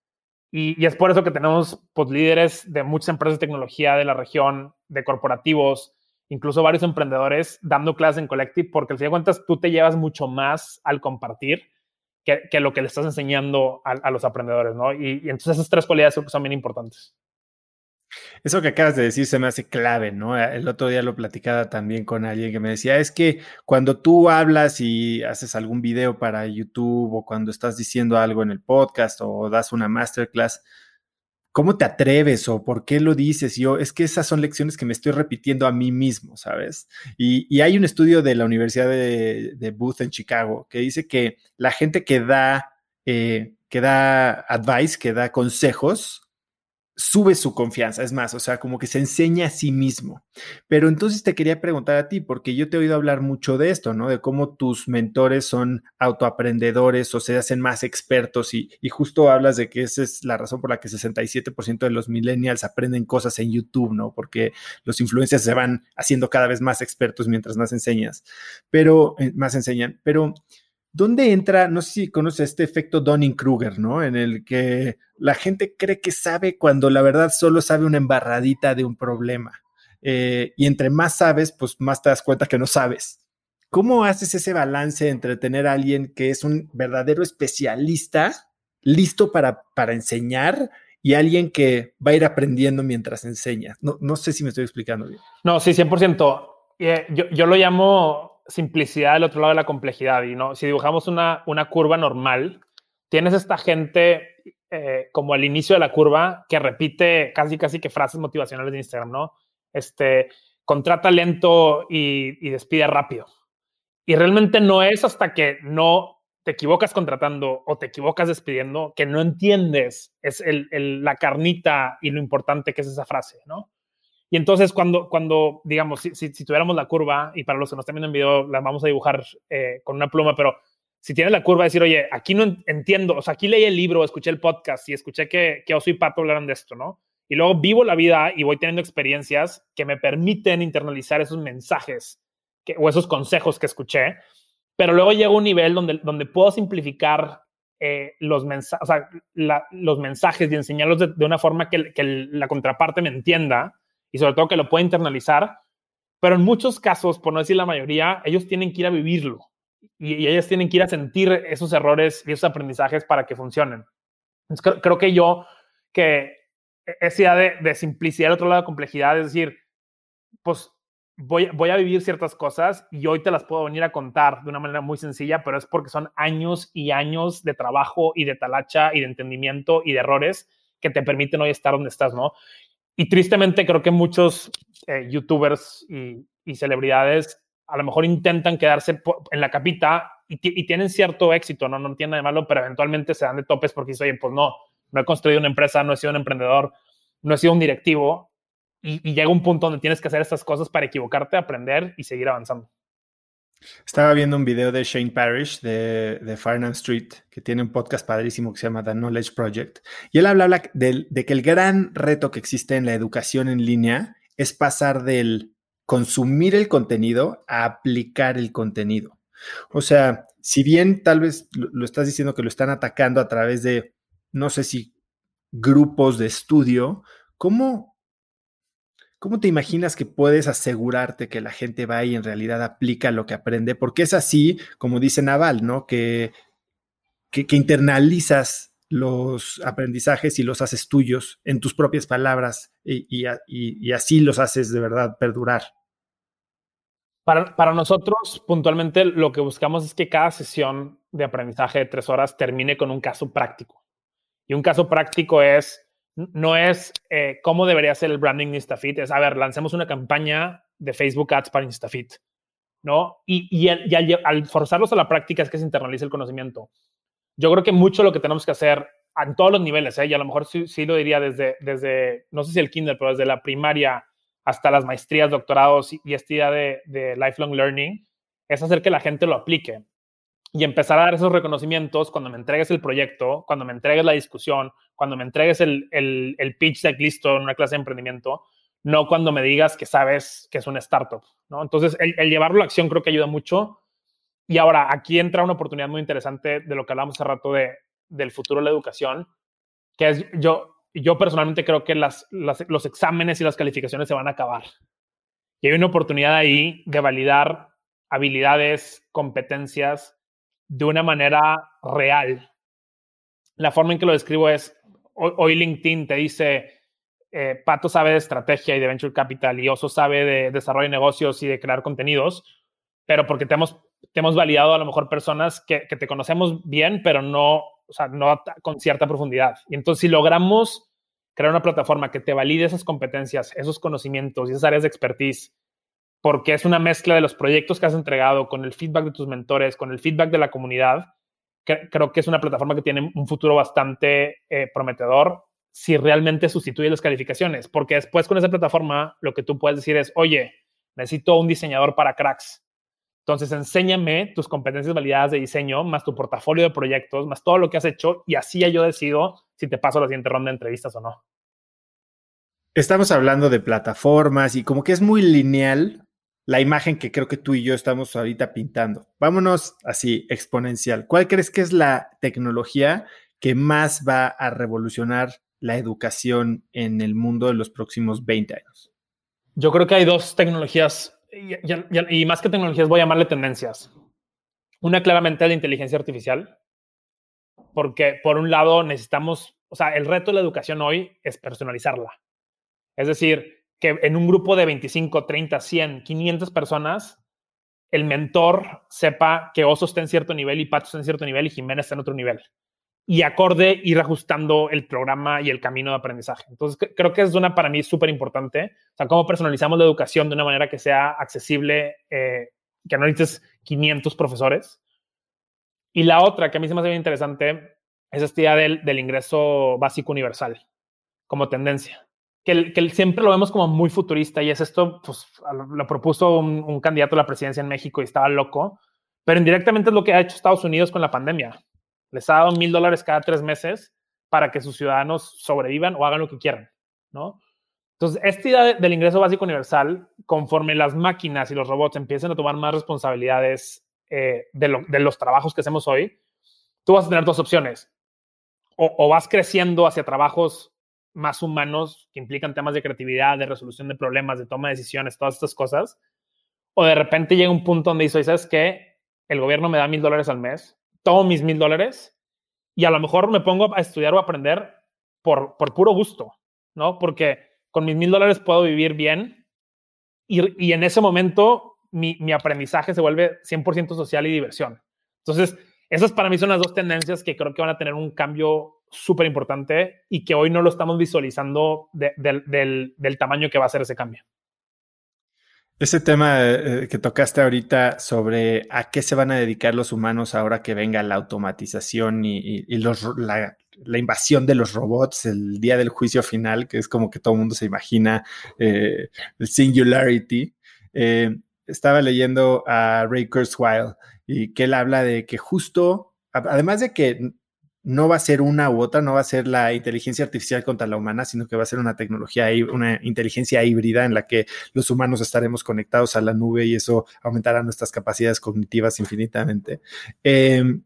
Y, es por eso que tenemos pues, líderes de muchas empresas de tecnología de la región, de corporativos, incluso varios emprendedores dando clases en Collective, porque al fin de cuentas tú te llevas mucho más al compartir que, lo que le estás enseñando a, los aprendedores, ¿no? Y, y, entonces esas tres cualidades son bien importantes. Eso que acabas de decir se me hace clave, ¿no? El otro día lo platicaba también con alguien que me decía, es que cuando tú hablas y haces algún video para YouTube o cuando estás diciendo algo en el podcast o das una masterclass, ¿cómo te atreves o por qué lo dices? Yo, es que esas son lecciones que me estoy repitiendo a mí mismo, ¿sabes? Y, hay un estudio de la Universidad de, Booth en Chicago que dice que la gente que da, eh, que da advice, que da consejos, sube su confianza, es más, o sea, como que se enseña a sí mismo. Pero entonces te quería preguntar a ti, porque yo te he oído hablar mucho de esto, ¿no? De cómo tus mentores son autoaprendedores o se hacen más expertos y, justo hablas de que esa es la razón por la que 67% de los millennials aprenden cosas en YouTube, ¿no? Porque los influencers se van haciendo cada vez más expertos mientras más enseñas, pero eh, más enseñan, pero ¿Dónde entra, no sé si conoces este efecto Donning-Kruger, ¿no? En el que la gente cree que sabe cuando la verdad solo sabe una embarradita de un problema. Eh, y entre más sabes, pues más te das cuenta que no sabes. ¿Cómo haces ese balance entre tener a alguien que es un verdadero especialista, listo para, para enseñar, y alguien que va a ir aprendiendo mientras enseña? No, no sé si me estoy explicando bien. No, sí, 100%. Eh, yo, yo lo llamo simplicidad del otro lado de la complejidad. Y no, si dibujamos una, una curva normal, tienes esta gente eh, como al inicio de la curva que repite casi, casi que frases motivacionales de Instagram, ¿no? Este, contrata lento y, despide rápido. Y realmente no es hasta que no te equivocas contratando o te equivocas despidiendo que no entiendes es el, la carnita y lo importante que es esa frase, ¿no? Y entonces cuando, cuando digamos, si, si, tuviéramos la curva, y para los que nos están viendo en video, la vamos a dibujar eh, con una pluma, pero si tienes la curva, decir, oye, aquí no entiendo, o sea, aquí leí el libro, escuché el podcast y escuché que, que Oso y Pato hablaron de esto, ¿no? Y luego vivo la vida y voy teniendo experiencias que me permiten internalizar esos mensajes que, o esos consejos que escuché, pero luego llego a un nivel donde, donde puedo simplificar eh, los, mensajes, o sea, los mensajes y enseñarlos de, de una forma que, que, la contraparte me entienda y sobre todo que lo pueda internalizar, pero en muchos casos, por no decir la mayoría, ellos tienen que ir a vivirlo y, ellos tienen que ir a sentir esos errores y esos aprendizajes para que funcionen. Entonces, creo, que yo, que esa idea de, de simplicidad, el otro lado de complejidad, es decir, pues voy, voy a vivir ciertas cosas y hoy te las puedo venir a contar de una manera muy sencilla, pero es porque son años y años de trabajo y de talacha y de entendimiento y de errores que te permiten hoy estar donde estás, ¿no? Y tristemente creo que muchos eh, youtubers y, celebridades a lo mejor intentan quedarse en la capita y, tienen cierto éxito, ¿no? No tiene nada de malo, pero eventualmente se dan de topes porque dicen, oye, pues no, no he construido una empresa, no he sido un emprendedor, no he sido un directivo. Y, y llega un punto donde tienes que hacer estas cosas para equivocarte, aprender y seguir avanzando. Estaba viendo un video de Shane Parrish de, de Farnham Street, que tiene un podcast padrísimo que se llama The Knowledge Project. Y él habla, de, de, que el gran reto que existe en la educación en línea es pasar del consumir el contenido a aplicar el contenido. O sea, si bien tal vez lo, lo estás diciendo que lo están atacando a través de, no sé si grupos de estudio, ¿cómo, ¿Cómo te imaginas que puedes asegurarte que la gente va y en realidad aplica lo que aprende? Porque es así, como dice Naval, ¿no? Que, que, internalizas los aprendizajes y los haces tuyos en tus propias palabras y, así los haces de verdad perdurar. Para, para, nosotros, puntualmente, lo que buscamos es que cada sesión de aprendizaje de tres horas termine con un caso práctico. Y un caso práctico es no es eh, cómo debería ser el branding de Instafit, es, a ver, lancemos una campaña de Facebook Ads para Instafit, ¿no? Y, al, forzarlos a la práctica es que se internaliza el conocimiento. Yo creo que mucho lo que tenemos que hacer en todos los niveles, ¿eh? y a lo mejor sí, lo diría desde, desde, no sé si el kinder, pero desde la primaria hasta las maestrías, doctorados y, y esta de, de lifelong learning, es hacer que la gente lo aplique y empezar a dar esos reconocimientos cuando me entregues el proyecto, cuando me entregues la discusión, cuando me entregues el, el, el pitch deck listo en una clase de emprendimiento, no cuando me digas que sabes que es una startup, ¿no? Entonces, el, llevarlo a acción creo que ayuda mucho. Y ahora, aquí entra una oportunidad muy interesante de lo que hablamos hace rato de, del futuro de la educación, que es yo, yo personalmente creo que las, los exámenes y las calificaciones se van a acabar. Y hay una oportunidad ahí de validar habilidades, competencias de una manera real. La forma en que lo describo es, hoy LinkedIn te dice, eh, Pato sabe de estrategia y de venture capital y Oso sabe de desarrollo de negocios y de crear contenidos, pero porque te hemos, te hemos validado a lo mejor personas que, que te conocemos bien, pero no, o sea, no con cierta profundidad. Y entonces si logramos crear una plataforma que te valide esas competencias, esos conocimientos y esas áreas de expertise, porque es una mezcla de los proyectos que has entregado con el feedback de tus mentores, con el feedback de la comunidad, creo que es una plataforma que tiene un futuro bastante eh, prometedor si realmente sustituye las calificaciones, porque después con esa plataforma lo que tú puedes decir es, oye, necesito un diseñador para cracks. Entonces, enséñame tus competencias validadas de diseño, más tu portafolio de proyectos, más todo lo que has hecho, y así yo decido si te paso la siguiente ronda de entrevistas o no. Estamos hablando de plataformas y como que es muy lineal la imagen que creo que tú y yo estamos ahorita pintando. Vámonos así, exponencial. ¿Cuál crees que es la tecnología que más va a revolucionar la educación en el mundo de los próximos 20 años? Yo creo que hay dos tecnologías, y, más que tecnologías voy a llamarle tendencias. Una claramente es la inteligencia artificial, porque por un lado necesitamos, o sea, el reto de la educación hoy es personalizarla. Es decir, que en un grupo de 25, 30, 100, 500 personas, el mentor sepa que Oso está en cierto nivel y Pato está en cierto nivel y Jiménez está en otro nivel. Y acorde ir ajustando el programa y el camino de aprendizaje. Entonces, creo que es una para mí súper importante. O sea, cómo personalizamos la educación de una manera que sea accesible, eh, que no necesites 500 profesores. Y la otra que a mí se me hace bien interesante es esta idea del, del ingreso básico universal como tendencia que, siempre lo vemos como muy futurista y es esto, pues lo propuso un, candidato a la presidencia en México y estaba loco, pero indirectamente es lo que ha hecho Estados Unidos con la pandemia. Les ha dado mil dólares cada tres meses para que sus ciudadanos sobrevivan o hagan lo que quieran, ¿no? Entonces, esta idea del ingreso básico universal, conforme las máquinas y los robots empiecen a tomar más responsabilidades eh, de, los trabajos que hacemos hoy, tú vas a tener dos opciones. O vas creciendo hacia trabajos más humanos que implican temas de creatividad, de resolución de problemas, de toma de decisiones, todas estas cosas. O de repente llega un punto donde dice, ¿sabes qué? El gobierno me da mil dólares al mes, tomo mis mil dólares y a lo mejor me pongo a estudiar o aprender por, por puro gusto, ¿no? Porque con mis mil dólares puedo vivir bien y, y en ese momento mi, mi aprendizaje se vuelve 100% social y diversión. Entonces, esas para mí son las dos tendencias que creo que van a tener un cambio súper importante y que hoy no lo estamos visualizando del, tamaño que va a ser ese cambio. Ese tema eh, que tocaste ahorita sobre a qué se van a dedicar los humanos ahora que venga la automatización y, la, invasión de los robots, el día del juicio final, que es como que todo el mundo se imagina eh, el singularity. Eh, estaba leyendo a Ray Kurzweil y que él habla de que justo, además de que no va a ser una u otra, no va a ser la inteligencia artificial contra la humana, sino que va a ser una tecnología, una inteligencia híbrida en la que los humanos estaremos conectados a la nube y eso aumentará nuestras capacidades cognitivas infinitamente. Em,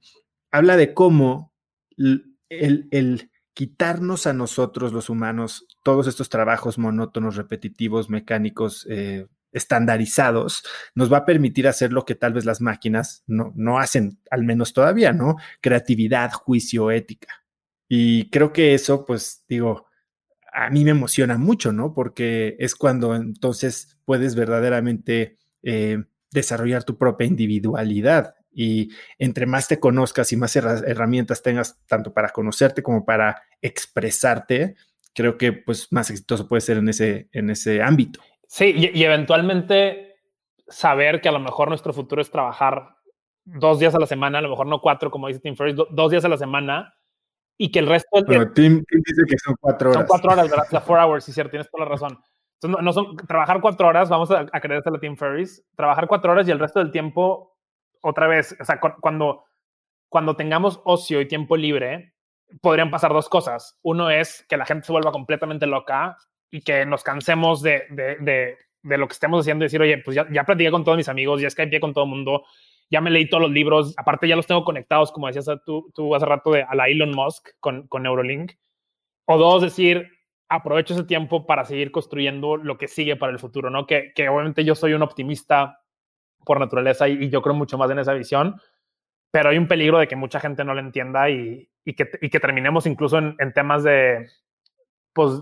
habla de cómo el, quitarnos a nosotros los humanos todos estos trabajos monótonos, repetitivos, mecánicos, eh, estandarizados, nos va a permitir hacer lo que tal vez las máquinas no, no hacen, al menos todavía, ¿no? Creatividad, juicio, ética. Y creo que eso, pues digo, a mí me emociona mucho, ¿no? Porque es cuando entonces puedes verdaderamente eh, desarrollar tu propia individualidad. Y entre más te conozcas y más herramientas tengas, tanto para conocerte como para expresarte, creo que pues más exitoso puede ser en ese, en ese ámbito. Sí, y, eventualmente saber que a lo mejor nuestro futuro es trabajar dos días a la semana, a lo mejor no cuatro, como dice Tim Ferriss, dos días a la semana, y que el resto del tiempo... Tim, dice que son cuatro horas. Son cuatro horas, ¿verdad? La four hours, sí, cierto, tienes toda la razón. Entonces, no, son, trabajar cuatro horas, vamos a, a creérselo a Tim Ferriss, trabajar cuatro horas y el resto del tiempo, otra vez, o sea, cuando, cuando tengamos ocio y tiempo libre, podrían pasar dos cosas. Uno es que la gente se vuelva completamente loca y que nos cansemos de, de, de, lo que estemos haciendo y decir, oye, pues ya, ya platiqué con todos mis amigos, ya pie con todo el mundo, ya me leí todos los libros, aparte ya los tengo conectados, como decías tú, tú hace rato, de, a la Elon Musk con, con Neurolink. O dos, decir, aprovecho ese tiempo para seguir construyendo lo que sigue para el futuro, ¿no? Que, obviamente yo soy un optimista por naturaleza y, yo creo mucho más en esa visión, pero hay un peligro de que mucha gente no lo entienda y, y, que, y que, terminemos incluso en, en, temas de, pues,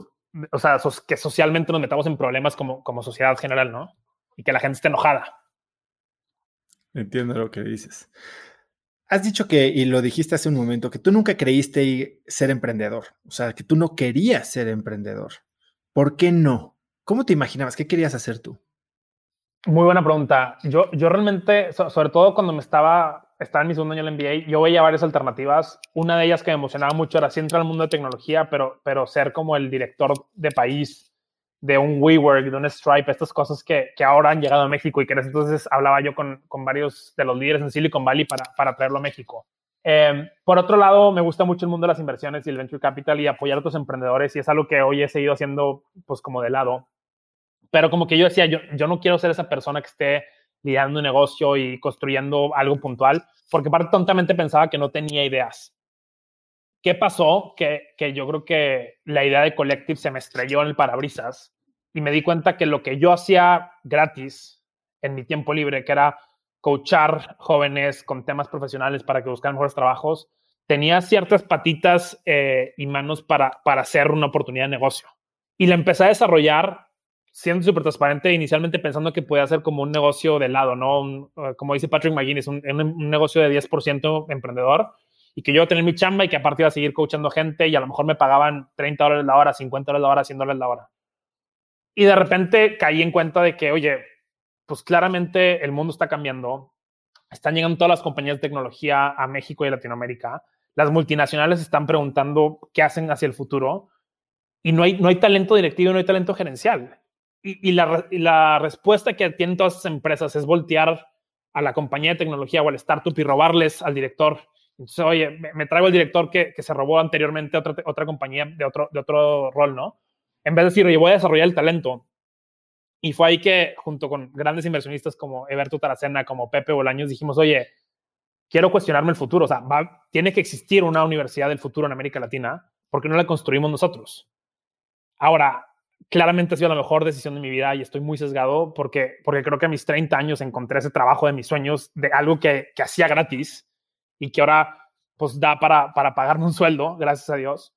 o sea, que socialmente nos metamos en problemas como, como sociedad general, ¿no? Y que la gente esté enojada. Entiendo lo que dices. Has dicho que, y lo dijiste hace un momento, que tú nunca creíste ser emprendedor, o sea, que tú no querías ser emprendedor. ¿Por qué no? ¿Cómo te imaginabas? ¿Qué querías hacer tú? Muy buena pregunta. Yo, yo realmente, sobre todo cuando me estaba, estaba en mi segundo año en el MBA, yo veía varias alternativas. Una de ellas que me emocionaba mucho era sí entrar al mundo de tecnología, pero, pero ser como el director de país de un WeWork, de un Stripe, estas cosas que, que ahora han llegado a México y que entonces hablaba yo con, con varios de los líderes en Silicon Valley para, para traerlo a México. Eh, por otro lado, me gusta mucho el mundo de las inversiones y el venture capital y apoyar a otros emprendedores y es algo que hoy he seguido haciendo pues como de lado. Pero como que yo decía, yo, yo no quiero ser esa persona que esté lidiando un negocio y construyendo algo puntual, porque parte tontamente pensaba que no tenía ideas. ¿Qué pasó? Que, que yo creo que la idea de Collective se me estrelló en el parabrisas y me di cuenta que lo que yo hacía gratis en mi tiempo libre, que era coachar jóvenes con temas profesionales para que buscaran mejores trabajos, tenía ciertas patitas eh, y manos para, para hacer una oportunidad de negocio. Y la empecé a desarrollar siendo súper transparente, inicialmente pensando que podía ser como un negocio de lado, ¿no? Eh, como dice Patrick McGuinness, un, un, negocio de 10% emprendedor y que yo iba a tener mi chamba y que aparte iba a seguir coachando gente y a lo mejor me pagaban 30 dólares la hora, 50 dólares la hora, 100 dólares la hora. Y de repente caí en cuenta de que, oye, pues claramente el mundo está cambiando. Están llegando todas las compañías de tecnología a México y Latinoamérica. Las multinacionales están preguntando qué hacen hacia el futuro y no hay, no hay talento directivo, no hay talento gerencial. Y, la, la, respuesta que tienen todas esas empresas es voltear a la compañía de tecnología o al startup y robarles al director. Entonces, oye, me, traigo el director que, que, se robó anteriormente otra, otra compañía de otro, de otro rol, ¿no? en vez de decir, oye, voy a desarrollar el talento. Y fue ahí que, junto con grandes inversionistas como Eberto Taracena, como Pepe Bolaños, dijimos, oye, quiero cuestionarme el futuro. O sea, tiene que existir una universidad del futuro en América Latina, porque no la construimos nosotros. Ahora, claramente ha sido la mejor decisión de mi vida y estoy muy sesgado porque, porque creo que a mis 30 años encontré ese trabajo de mis sueños, de algo que, que hacía gratis y que ahora pues da para, para pagarme un sueldo, gracias a Dios.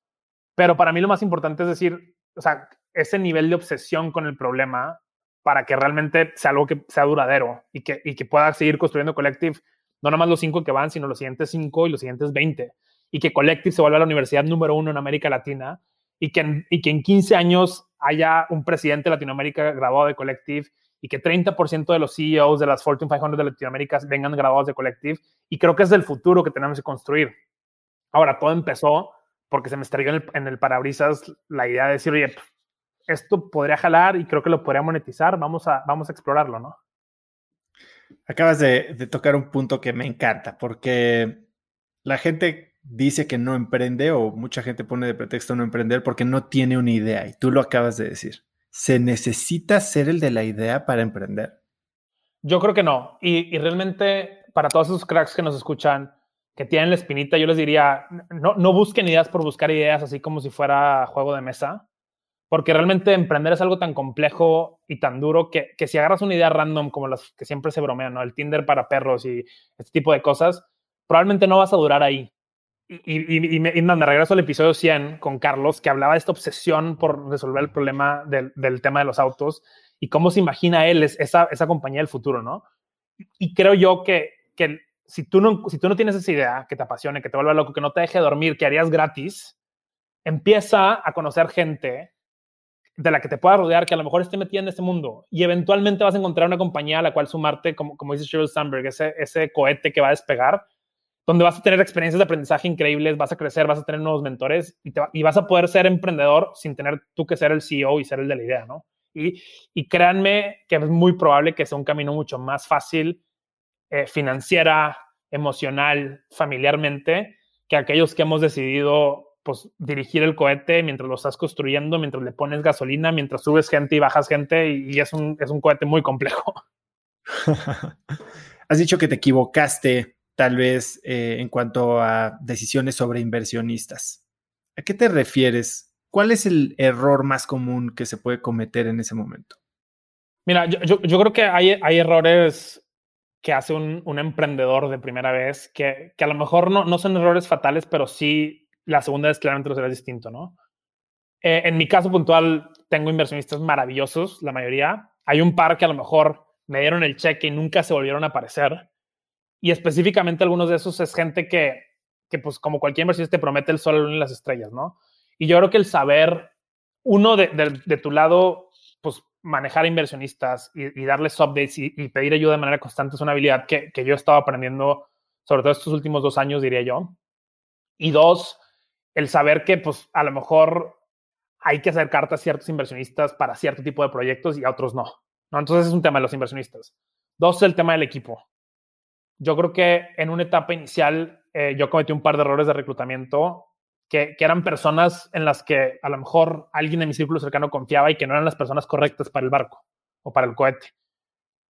Pero para mí lo más importante es decir, o sea, ese nivel de obsesión con el problema para que realmente sea algo que sea duradero y que, y que pueda seguir construyendo Collective, no nomás los cinco que van, sino los siguientes cinco y los siguientes 20. Y que Collective se vuelva la universidad número uno en América Latina y que, en, y que en 15 años haya un presidente de Latinoamérica graduado de Collective y que 30% de los CEOs de las Fortune 500 de Latinoamérica vengan graduados de Collective. Y creo que es el futuro que tenemos que construir. Ahora, todo empezó porque se me estrelló en el, parabrisas la idea de decir, oye, esto podría jalar y creo que lo podría monetizar, vamos a, vamos a explorarlo, ¿no? Acabas de, tocar un punto que me encanta, porque la gente dice que no emprende o mucha gente pone de pretexto no emprender porque no tiene una idea y tú lo acabas de decir. ¿Se necesita ser el de la idea para emprender? Yo creo que no. Y, y realmente para todos esos cracks que nos escuchan, que tienen la espinita, yo les diría, no, no busquen ideas por buscar ideas así como si fuera juego de mesa, porque realmente emprender es algo tan complejo y tan duro que, que si agarras una idea random como las que siempre se bromean, ¿no? El Tinder para perros y este tipo de cosas, probablemente no vas a durar ahí. Y, y, y, me, y, me, regreso al episodio 100 con Carlos, que hablaba de esta obsesión por resolver el problema del, del tema de los autos y cómo se imagina él esa, esa compañía del futuro, ¿no? Y creo yo que, que si tú, no, si tú no tienes esa idea que te apasione, que te vuelva loco, que no te deje dormir, que harías gratis, empieza a conocer gente de la que te pueda rodear, que a lo mejor esté metida en este mundo y eventualmente vas a encontrar una compañía a la cual sumarte, como, como dice Sheryl Sandberg, ese, ese cohete que va a despegar, donde vas a tener experiencias de aprendizaje increíbles, vas a crecer, vas a tener nuevos mentores y, vas a poder ser emprendedor sin tener tú que ser el CEO y ser el de la idea, ¿no? Y, y créanme que es muy probable que sea un camino mucho más fácil eh, financiera, emocional, familiarmente, que aquellos que hemos decidido pues, dirigir el cohete mientras lo estás construyendo, mientras le pones gasolina, mientras subes gente y bajas gente, y, es, un, es un cohete muy complejo. Has dicho que te equivocaste tal vez eh, en cuanto a decisiones sobre inversionistas. ¿A qué te refieres ¿cuál es el error más común que se puede cometer en ese momento? Mira, yo, creo que hay, hay errores que hace un, emprendedor de primera vez, que, que a lo mejor no, no, son errores fatales, pero sí la segunda vez claramente lo será distinto, ¿no? Eh, en mi caso puntual, tengo inversionistas maravillosos, la mayoría. Hay un par que a lo mejor me dieron el cheque y nunca se volvieron a aparecer. Y específicamente algunos de esos es gente que, que pues como cualquier inversionista te promete el sol y las estrellas, ¿no? Y yo creo que el saber, uno de, de, tu lado, pues manejar inversionistas y, darles updates y, pedir ayuda de manera constante es una habilidad que, que yo he estado aprendiendo, sobre todo estos últimos dos años, diría yo. Y dos, el saber que pues a lo mejor hay que hacer cartas a ciertos inversionistas para cierto tipo de proyectos y a otros no. ¿no? Entonces es un tema de los inversionistas. Dos, el tema del equipo. Yo creo que en una etapa inicial eh, yo cometí un par de errores de reclutamiento que, eran personas en las que a lo mejor alguien en mi círculo cercano confiaba y que no eran las personas correctas para el barco o para el cohete.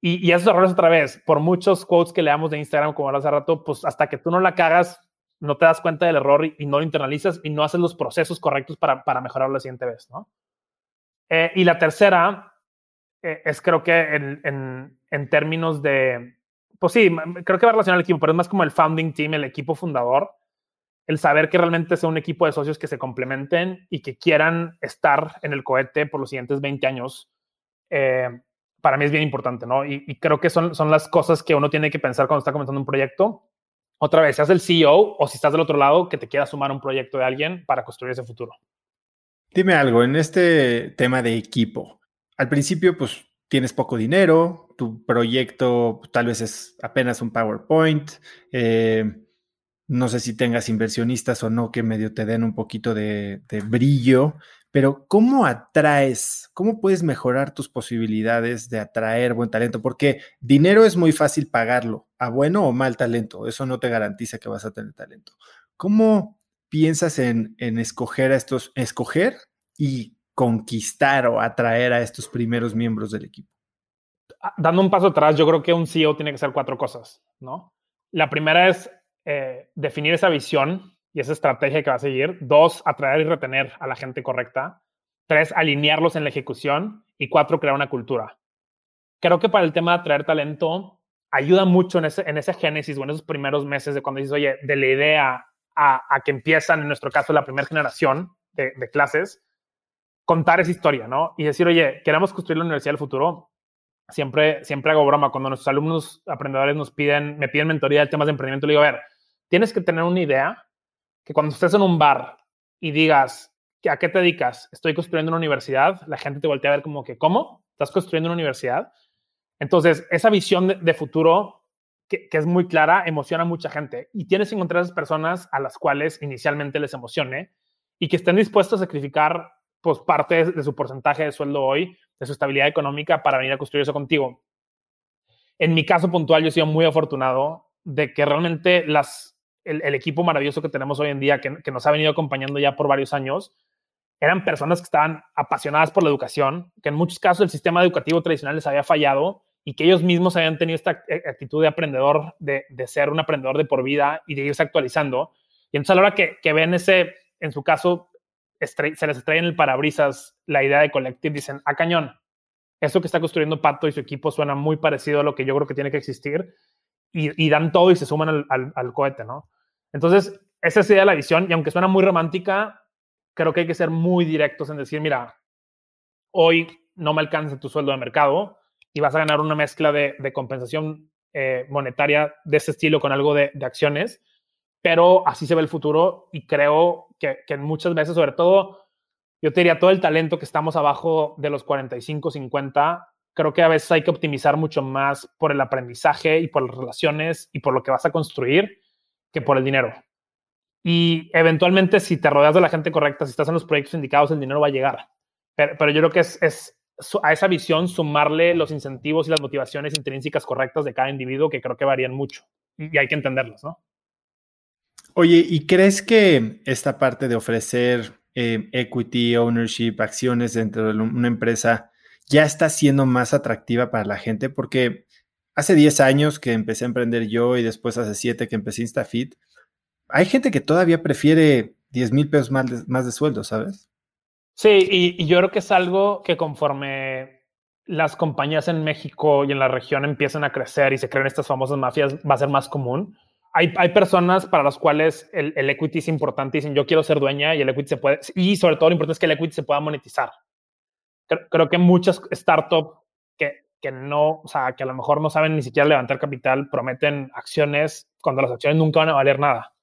Y, y esos errores otra vez, por muchos quotes que leamos de Instagram, como hace rato, pues hasta que tú no la cagas, no te das cuenta del error y, no lo internalizas y no haces los procesos correctos para, para mejorarlo la siguiente vez, ¿no? Eh, y la tercera eh, es creo que en, en, en, términos de, pues sí, creo que va relacionado al equipo, pero es más como el founding team, el equipo fundador, el saber que realmente sea un equipo de socios que se complementen y que quieran estar en el cohete por los siguientes 20 años, eh, para mí es bien importante, ¿no? Y, creo que son, son las cosas que uno tiene que pensar cuando está comenzando un proyecto otra vez, seas el CEO o si estás del otro lado, que te quieras sumar a un proyecto de alguien para construir ese futuro. Dime algo, en este tema de equipo, al principio pues tienes poco dinero, tu proyecto tal vez es apenas un PowerPoint, eh, no sé si tengas inversionistas o no que medio te den un poquito de, de brillo, pero ¿cómo atraes? ¿Cómo puedes mejorar tus posibilidades de atraer buen talento? Porque dinero es muy fácil pagarlo, a bueno o mal talento. Eso no te garantiza que vas a tener talento. ¿Cómo piensas en, escoger a estos, escoger y conquistar o atraer a estos primeros miembros del equipo? Ah, dando un paso atrás, yo creo que un CEO tiene que hacer cuatro cosas, ¿no? La primera es eh, definir esa visión y esa estrategia que va a seguir. Dos, atraer y retener a la gente correcta. Tres, alinearlos en la ejecución. Y cuatro, crear una cultura. Creo que para el tema de atraer talento, ayuda mucho en ese, en ese génesis o en esos primeros meses de cuando dices, oye, de la idea a, que empiezan, en nuestro caso, la primera generación de, de, clases, contar esa historia, ¿no? Y decir, oye, queremos construir la universidad del futuro. Siempre, siempre hago broma. Cuando nuestros alumnos aprendedores nos piden, me piden mentoría de temas de emprendimiento, le digo, a ver, tienes que tener una idea que cuando estés en un bar y digas, ¿a qué te dedicas? Estoy construyendo una universidad, la gente te voltea a ver como que, ¿cómo? ¿Estás construyendo una universidad? Entonces, esa visión de, futuro que, es muy clara emociona a mucha gente y tienes que encontrar esas personas a las cuales inicialmente les emocione y que estén dispuestos a sacrificar pues, parte de, de su porcentaje de sueldo hoy, de su estabilidad económica para venir a construir eso contigo. En mi caso puntual, yo he sido muy afortunado de que realmente las, el, equipo maravilloso que tenemos hoy en día, que, nos ha venido acompañando ya por varios años, eran personas que estaban apasionadas por la educación, que en muchos casos el sistema educativo tradicional les había fallado y que ellos mismos habían tenido esta eh, actitud de aprendedor, de, ser un aprendedor de por vida y de irse actualizando. Y entonces a la hora que, que ven ese, en su caso, se les extrae en el parabrisas la idea de Collective, dicen, a ah, cañón, eso que está construyendo Pato y su equipo suena muy parecido a lo que yo creo que tiene que existir y, dan todo y se suman al, cohete, ¿no? Entonces, esa sería la visión y aunque suena muy romántica, creo que hay que ser muy directos en decir, mira, hoy no me alcanza tu sueldo de mercado y vas a ganar una mezcla de, compensación eh, monetaria de ese estilo con algo de, acciones, pero así se ve el futuro y creo que, muchas veces, sobre todo, yo te diría, todo el talento que estamos abajo de los 45, 50, creo que a veces hay que optimizar mucho más por el aprendizaje y por las relaciones y por lo que vas a construir que por el dinero. Y eventualmente, si te rodeas de la gente correcta, si estás en los proyectos indicados, el dinero va a llegar. Pero, yo creo que es, es, a esa visión sumarle los incentivos y las motivaciones intrínsecas correctas de cada individuo que creo que varían mucho y hay que entenderlos, ¿no? Oye, ¿y crees que esta parte de ofrecer eh, equity, ownership, acciones dentro de una empresa ya está siendo más atractiva para la gente? Porque hace 10 años que empecé a emprender yo y después hace 7 que empecé InstaFit, hay gente que todavía prefiere 10 mil pesos más de, más de sueldo, ¿sabes? Sí, y, yo creo que es algo que conforme las compañías en México y en la región empiezan a crecer y se crean estas famosas mafias, va a ser más común. Hay, hay personas para las cuales el, el, equity es importante dicen yo quiero ser dueña y el equity se puede, y sobre todo lo importante es que el equity se pueda monetizar. Creo, creo que muchas startups que, que no, o sea, que a lo mejor no saben ni siquiera levantar capital, prometen acciones cuando las acciones nunca van a valer nada.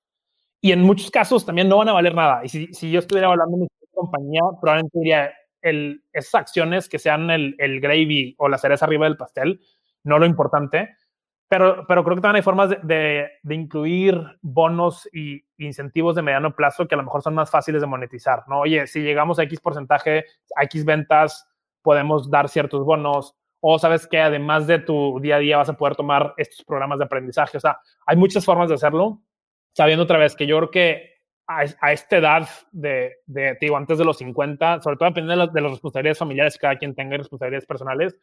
Y en muchos casos también no van a valer nada. Y si, si yo estuviera hablando mi compañía, probablemente diría, el, esas acciones que sean el, el, gravy o la cereza arriba del pastel, no lo importante, pero, pero creo que también hay formas de, de, incluir bonos y incentivos de mediano plazo que a lo mejor son más fáciles de monetizar, ¿no? Oye, si llegamos a X porcentaje, a X ventas, podemos dar ciertos bonos, o sabes que además de tu día a día vas a poder tomar estos programas de aprendizaje, o sea, hay muchas formas de hacerlo, sabiendo otra vez que yo creo que a, esta edad de, de, digo, antes de los 50, sobre todo dependiendo de, de, las responsabilidades familiares que cada quien tenga responsabilidades personales,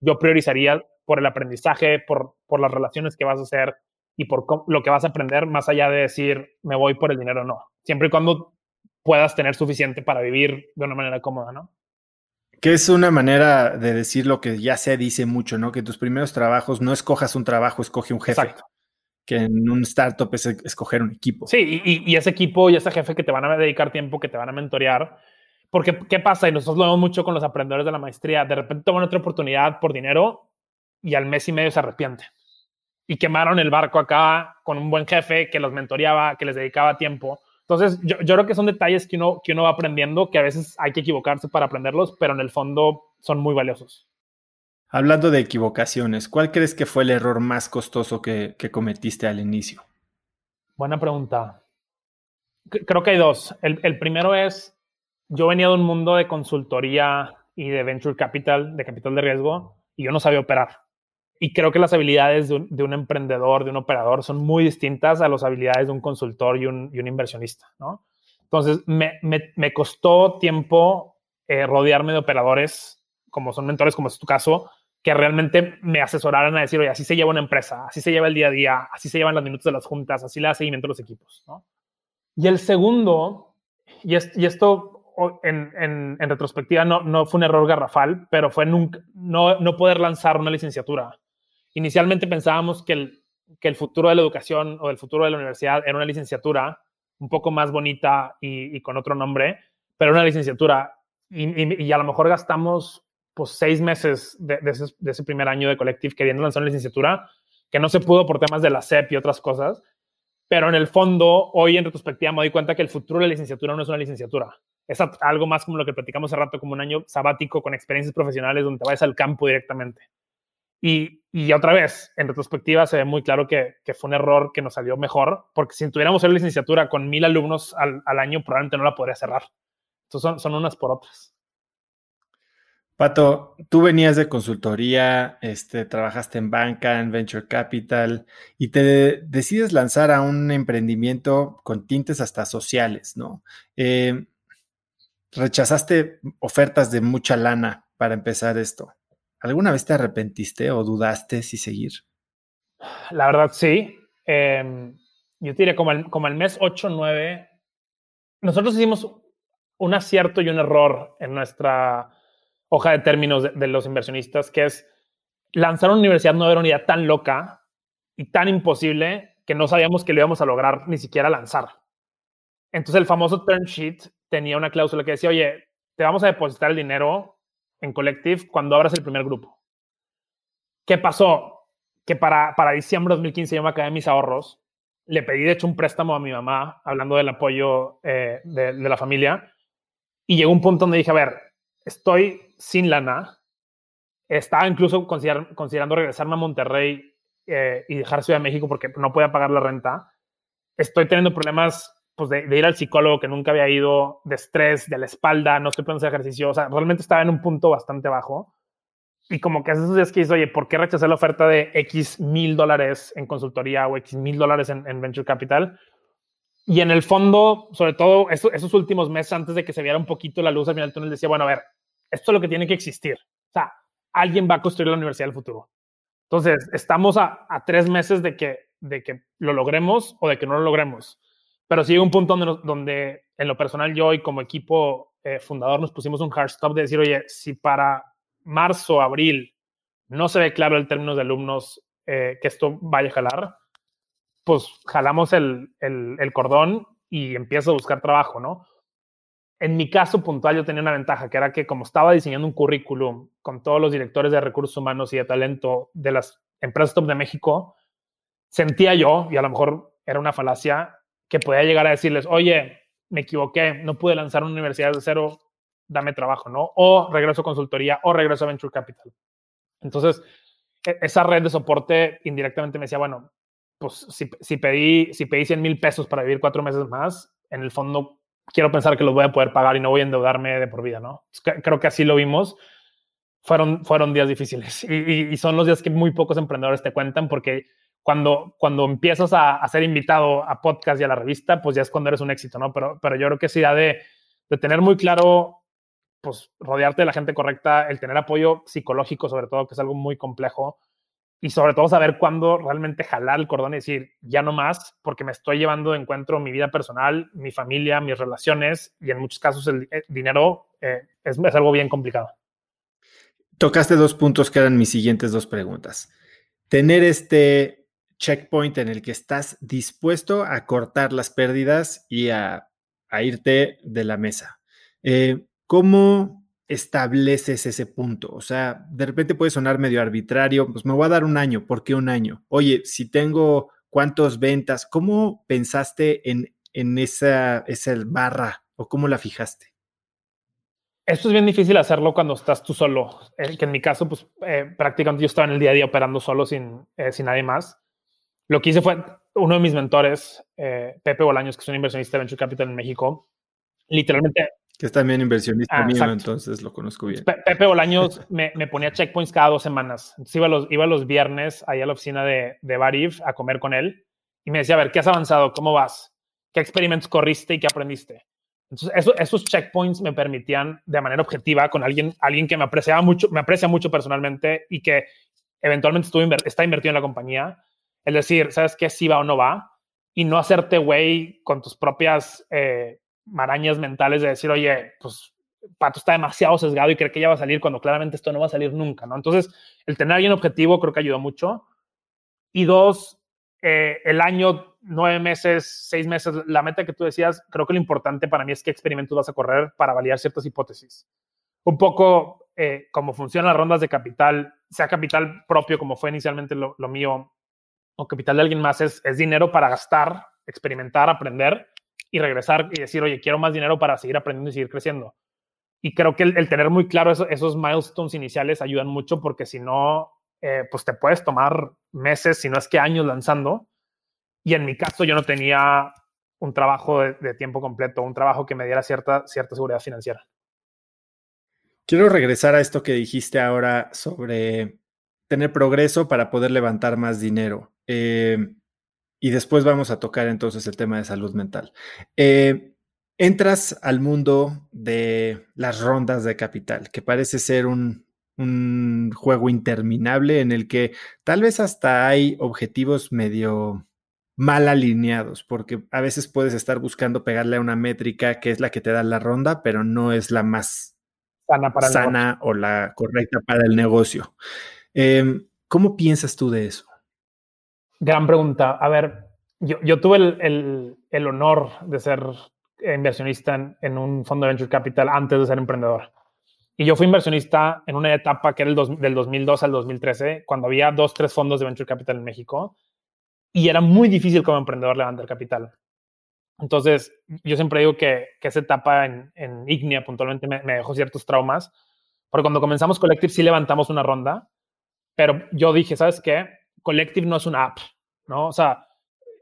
yo priorizaría por el aprendizaje, por, por las relaciones que vas a hacer y por lo que vas a aprender, más allá de decir, me voy por el dinero o no. Siempre y cuando puedas tener suficiente para vivir de una manera cómoda, ¿no? Que es una manera de decir lo que ya se dice mucho, ¿no? Que tus primeros trabajos no escojas un trabajo, escoge un jefe. Exacto que en un startup es escoger un equipo. Sí, y, y, ese equipo y ese jefe que te van a dedicar tiempo, que te van a mentorear. Porque, ¿qué pasa? Y nosotros lo vemos mucho con los aprendedores de la maestría. De repente toman otra oportunidad por dinero y al mes y medio se arrepienten. Y quemaron el barco acá con un buen jefe que los mentoreaba, que les dedicaba tiempo. Entonces, yo, yo creo que son detalles que uno, que uno va aprendiendo, que a veces hay que equivocarse para aprenderlos, pero en el fondo son muy valiosos. Hablando de equivocaciones, ¿cuál crees que fue el error más costoso que, que cometiste al inicio? Buena pregunta. Creo que hay dos. El, el, primero es, yo venía de un mundo de consultoría y de venture capital, de capital de riesgo, y yo no sabía operar. Y creo que las habilidades de un, de un emprendedor, de un operador, son muy distintas a las habilidades de un consultor y un, y un inversionista, ¿no? Entonces, me, me, me costó tiempo eh, rodearme de operadores, como son mentores, como es tu caso, que realmente me asesoraran a decir, oye, así se lleva una empresa, así se lleva el día a día, así se llevan los minutos de las juntas, así le da seguimiento a los equipos. ¿no? Y el segundo, y, es, y esto en, en, en, retrospectiva no, no fue un error garrafal, pero fue nunca, no, no poder lanzar una licenciatura. Inicialmente pensábamos que el, que el futuro de la educación o el futuro de la universidad era una licenciatura un poco más bonita y, y con otro nombre, pero una licenciatura. Y, y, y, a lo mejor gastamos pues seis meses de, de, ese, de, ese, primer año de Collective queriendo lanzar una licenciatura, que no se pudo por temas de la SEP y otras cosas, pero en el fondo, hoy en retrospectiva me doy cuenta que el futuro de la licenciatura no es una licenciatura, es algo más como lo que platicamos hace rato, como un año sabático con experiencias profesionales donde te vayas al campo directamente. Y, y otra vez, en retrospectiva se ve muy claro que, fue un error que nos salió mejor, porque si tuviéramos una licenciatura con mil alumnos al, al año, probablemente no la podría cerrar. Entonces son, son unas por otras. Pato, tú venías de consultoría, este, trabajaste en banca, en venture capital y te decides lanzar a un emprendimiento con tintes hasta sociales, ¿no? Eh, rechazaste ofertas de mucha lana para empezar esto. ¿Alguna vez te arrepentiste o dudaste si seguir? La verdad, sí. Eh, yo te diré como el, como el mes 8 o 9, nosotros hicimos un acierto y un error en nuestra hoja de términos de, los inversionistas, que es lanzar una universidad no era una idea tan loca y tan imposible que no sabíamos que lo íbamos a lograr ni siquiera lanzar. Entonces el famoso term sheet tenía una cláusula que decía, oye, te vamos a depositar el dinero en Collective cuando abras el primer grupo. ¿Qué pasó? Que para, diciembre de 2015 yo me acabé mis ahorros. Le pedí, de hecho, un préstamo a mi mamá, hablando del apoyo eh, de, la familia. Y llegó un punto donde dije, a ver, estoy sin lana. Estaba incluso consider considerando regresarme a Monterrey eh, y dejar Ciudad de México porque no podía pagar la renta. Estoy teniendo problemas pues, de, ir al psicólogo que nunca había ido, de estrés, de la espalda, no estoy pudiendo hacer ejercicio. O sea, realmente estaba en un punto bastante bajo. Y como que esos días que dices, oye, ¿por qué rechazar la oferta de X mil dólares en consultoría o X mil dólares en, en Venture Capital? Y en el fondo, sobre todo esos, esos, últimos meses antes de que se viera un poquito la luz al final del túnel, decía, bueno, a ver, esto es lo que tiene que existir. O sea, alguien va a construir la universidad del futuro. Entonces, estamos a, a tres meses de que, de que lo logremos o de que no lo logremos. Pero sí un punto donde, donde, en lo personal, yo y como equipo eh, fundador nos pusimos un hard stop de decir, oye, si para marzo, abril no se ve claro el término de alumnos que esto vaya a jalar, pues jalamos el, el, el cordón y empiezo a buscar trabajo, ¿no? En mi caso puntual yo tenía una ventaja, que era que como estaba diseñando un currículum con todos los directores de recursos humanos y de talento de las empresas top de México, sentía yo, y a lo mejor era una falacia, que podía llegar a decirles, oye, me equivoqué, no pude lanzar una universidad de cero, dame trabajo, ¿no? O regreso a consultoría o regreso a Venture Capital. Entonces, e-, esa red de soporte indirectamente me decía, bueno, pues si, si pedí, si pedí 100 mil pesos para vivir cuatro meses más, en el fondo quiero pensar que los voy a poder pagar y no voy a endeudarme de por vida, ¿no? Creo que así lo vimos. Fueron, fueron días difíciles y, son los días que muy pocos emprendedores te cuentan porque cuando, cuando empiezas a, ser invitado a podcast y a la revista, pues ya es cuando eres un éxito, ¿no? Pero, pero yo creo que sí da de, de tener muy claro, pues rodearte de la gente correcta, el tener apoyo psicológico sobre todo, que es algo muy complejo, y sobre todo saber cuándo realmente jalar el cordón y decir, ya no más, porque me estoy llevando de encuentro mi vida personal, mi familia, mis relaciones y en muchos casos el, eh, dinero eh, es, es, algo bien complicado. Tocaste dos puntos que eran mis siguientes dos preguntas. Tener este checkpoint en el que estás dispuesto a cortar las pérdidas y a, a irte de la mesa. Eh, ¿Cómo estableces ese punto? O sea, de repente puede sonar medio arbitrario, pues me voy a dar un año, ¿por qué un año? Oye, si tengo cuántas ventas, ¿cómo pensaste en, en esa, esa barra o cómo la fijaste? Esto es bien difícil hacerlo cuando estás tú solo, que en mi caso, pues eh, prácticamente yo estaba en el día a día operando solo sin, eh, sin nadie más. Lo que hice fue, uno de mis mentores, Pepe Bolaños, que es un inversionista de Venture Capital en México, literalmente que es también inversionista ah, mío, entonces lo conozco bien. Pepe Bolaños me, me, ponía checkpoints cada dos semanas. Entonces iba los, iba los viernes ahí a la oficina de, de Barif a comer con él y me decía, a ver, ¿qué has avanzado? ¿Cómo vas? ¿Qué experimentos corriste y qué aprendiste? Entonces, esos checkpoints me permitían de manera objetiva con alguien, alguien que me apreciaba mucho, me aprecia mucho personalmente y que eventualmente estuvo está invertido en la compañía. Es decir, ¿sabes qué? Si va o no va. Y no hacerte güey con tus propias eh, marañas mentales de decir, oye, pues Pato está demasiado sesgado y cree que ya va a salir cuando claramente esto no va a salir nunca, ¿no? Entonces, el tener alguien objetivo creo que ayudó mucho. Y dos, eh, el año, nueve meses, seis meses, la meta que tú decías, creo que lo importante para mí es qué experimentos vas a correr para validar ciertas hipótesis. Un poco eh, cómo funcionan las rondas de capital, sea capital propio como fue inicialmente lo, mío, o capital de alguien más, es, es dinero para gastar, experimentar, aprender y regresar y decir, oye, quiero más dinero para seguir aprendiendo y seguir creciendo. Y creo que el, tener muy claro esos milestones iniciales ayudan mucho porque si no, eh, pues te puedes tomar meses, si no es que años lanzando. Y en mi caso yo no tenía un trabajo de, tiempo completo, un trabajo que me diera cierta, cierta seguridad financiera. Quiero regresar a esto que dijiste ahora sobre tener progreso para poder levantar más dinero. Eh, y después vamos a tocar entonces el tema de salud mental. Eh, entras al mundo de las rondas de capital, que parece ser un, un, juego interminable en el que tal vez hasta hay objetivos medio mal alineados, porque a veces puedes estar buscando pegarle a una métrica que es la que te da la ronda, pero no es la más sana, para sana o la correcta para el negocio. Eh, ¿Cómo piensas tú de eso? Gran pregunta. A ver, yo, tuve el, honor de ser inversionista en, un fondo de venture capital antes de ser emprendedor. Y yo fui inversionista en una etapa que era el del 2002 al 2013, cuando había dos, tres fondos de venture capital en México. Y era muy difícil como emprendedor levantar capital. Entonces, yo siempre digo que, que esa etapa en, en Ignea puntualmente me, me, dejó ciertos traumas, porque cuando comenzamos Collective sí levantamos una ronda, pero yo dije, ¿sabes qué? Collective no es una app, ¿no? O sea,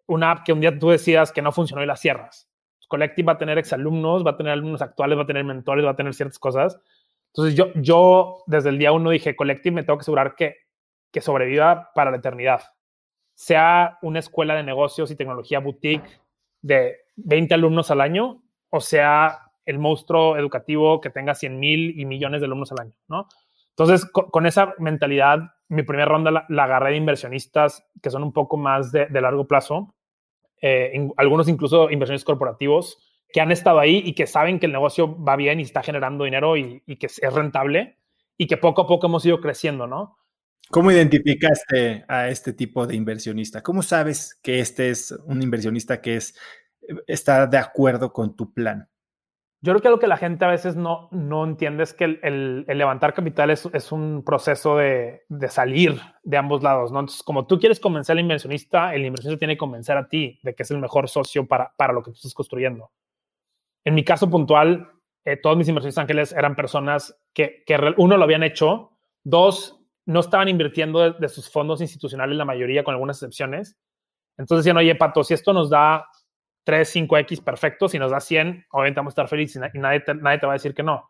una app que un día tú decidas que no funcionó y la cierras. Collective va a tener exalumnos, va a tener alumnos actuales, va a tener mentores, va a tener ciertas cosas. Entonces yo, yo desde el día uno dije, Collective me tengo que asegurar que, que sobreviva para la eternidad. Sea una escuela de negocios y tecnología boutique de 20 alumnos al año o sea el monstruo educativo que tenga 100 mil y millones de alumnos al año, ¿no? Entonces, con, esa mentalidad, mi primera ronda la, agarré de inversionistas que son un poco más de, largo plazo, eh, algunos incluso inversiones corporativos que han estado ahí y que saben que el negocio va bien y está generando dinero y, que es rentable y que poco a poco hemos ido creciendo, ¿no? ¿Cómo identificaste a este tipo de inversionista? ¿Cómo sabes que este es un inversionista que es, está de acuerdo con tu plan? Yo creo que lo que la gente a veces no, no entiende es que el, levantar capital es, es un proceso de, de, salir de ambos lados, ¿no? Entonces, como tú quieres convencer al inversionista, el inversionista tiene que convencer a ti de que es el mejor socio para, para lo que tú estás construyendo. En mi caso puntual, eh, todos mis inversionistas ángeles eran personas que, que, uno, lo habían hecho, dos, no estaban invirtiendo de, sus fondos institucionales, la mayoría, con algunas excepciones. Entonces decían, oye, Pato, si esto nos da 3, 5X, perfecto. Si nos da 100, obviamente vamos a estar felices y, nadie, te, nadie te va a decir que no.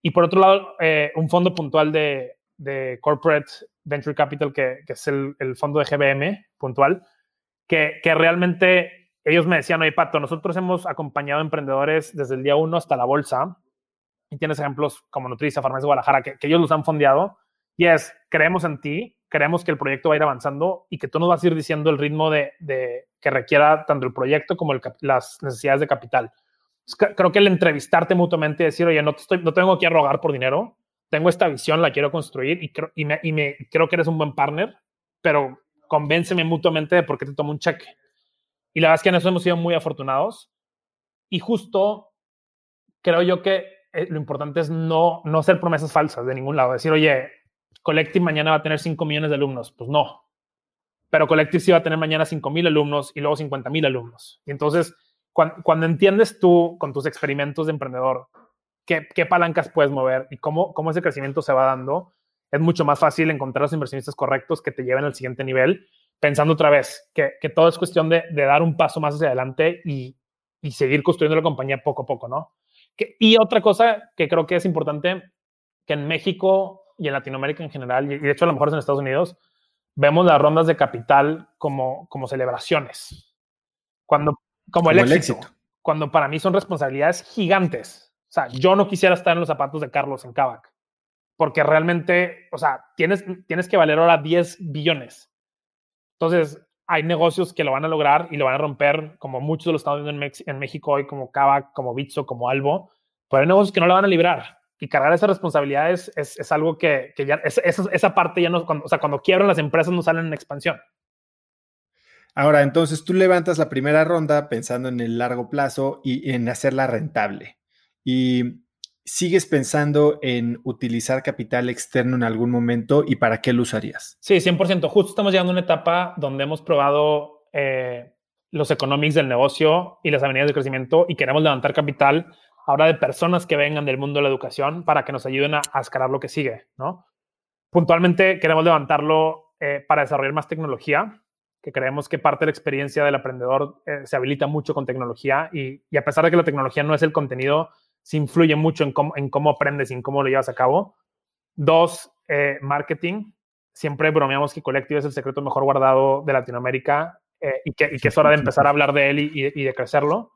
Y por otro lado, eh, un fondo puntual de, de, Corporate Venture Capital, que, que es el, el, fondo de GBM puntual, que, que, realmente ellos me decían, oye, Pato, nosotros hemos acompañado emprendedores desde el día uno hasta la bolsa. Y tienes ejemplos como Nutriza, Farmacia Guadalajara, que, que ellos los han fondeado. Y es, creemos en ti, creemos que el proyecto va a ir avanzando y que tú nos vas a ir diciendo el ritmo de, de que requiera tanto el proyecto como el, las necesidades de capital. Creo que el entrevistarte mutuamente y decir, oye, no, estoy, no tengo que rogar por dinero, tengo esta visión, la quiero construir y, creo, y, me, y me, creo que eres un buen partner, pero convénceme mutuamente de por qué te tomo un cheque. Y la verdad es que en eso hemos sido muy afortunados. Y justo creo yo que eh, lo importante es no, no hacer promesas falsas de ningún lado. Decir, oye, Collective mañana va a tener 5 millones de alumnos. Pues no. Pero Collective sí va a tener mañana 5 mil alumnos y luego 50 mil alumnos. Y entonces, cuando, entiendes tú con tus experimentos de emprendedor qué, palancas puedes mover y cómo, cómo ese crecimiento se va dando, es mucho más fácil encontrar los inversionistas correctos que te lleven al siguiente nivel, pensando otra vez que, que todo es cuestión de, dar un paso más hacia adelante y, seguir construyendo la compañía poco a poco, ¿no? Y otra cosa que creo que es importante, que en México y en Latinoamérica en general, y de hecho a lo mejor en Estados Unidos, vemos las rondas de capital como, como celebraciones. Cuando, como, el, éxito, Cuando para mí son responsabilidades gigantes. O sea, yo no quisiera estar en los zapatos de Carlos en Kavak. Porque realmente, o sea, tienes, tienes que valer ahora 10 billones. Entonces, hay negocios que lo van a lograr y lo van a romper, como muchos de los estamos viendo en, en México hoy, como Kavak, como Bitso, como Albo. Pero hay negocios que no lo van a librar y cargar esas responsabilidades es, es algo que, que ya, es, esa parte ya no, cuando, o sea, cuando quiebran las empresas no salen en expansión. Ahora, entonces tú levantas la primera ronda pensando en el largo plazo y en hacerla rentable. Y sigues pensando en utilizar capital externo en algún momento y para qué lo usarías. Sí, 100%. Justo estamos llegando a una etapa donde hemos probado eh, los economics del negocio y las avenidas de crecimiento y queremos levantar capital ahora de personas que vengan del mundo de la educación para que nos ayuden a, escalar lo que sigue, ¿no? Puntualmente queremos levantarlo eh, para desarrollar más tecnología, que creemos que parte de la experiencia del aprendedor eh, se habilita mucho con tecnología y, a pesar de que la tecnología no es el contenido, se influye mucho en cómo, en cómo aprendes y en cómo lo llevas a cabo. Dos, eh, marketing. Siempre bromeamos que Collective es el secreto mejor guardado de Latinoamérica y que, y, que, es hora de empezar a hablar de él y, y de crecerlo.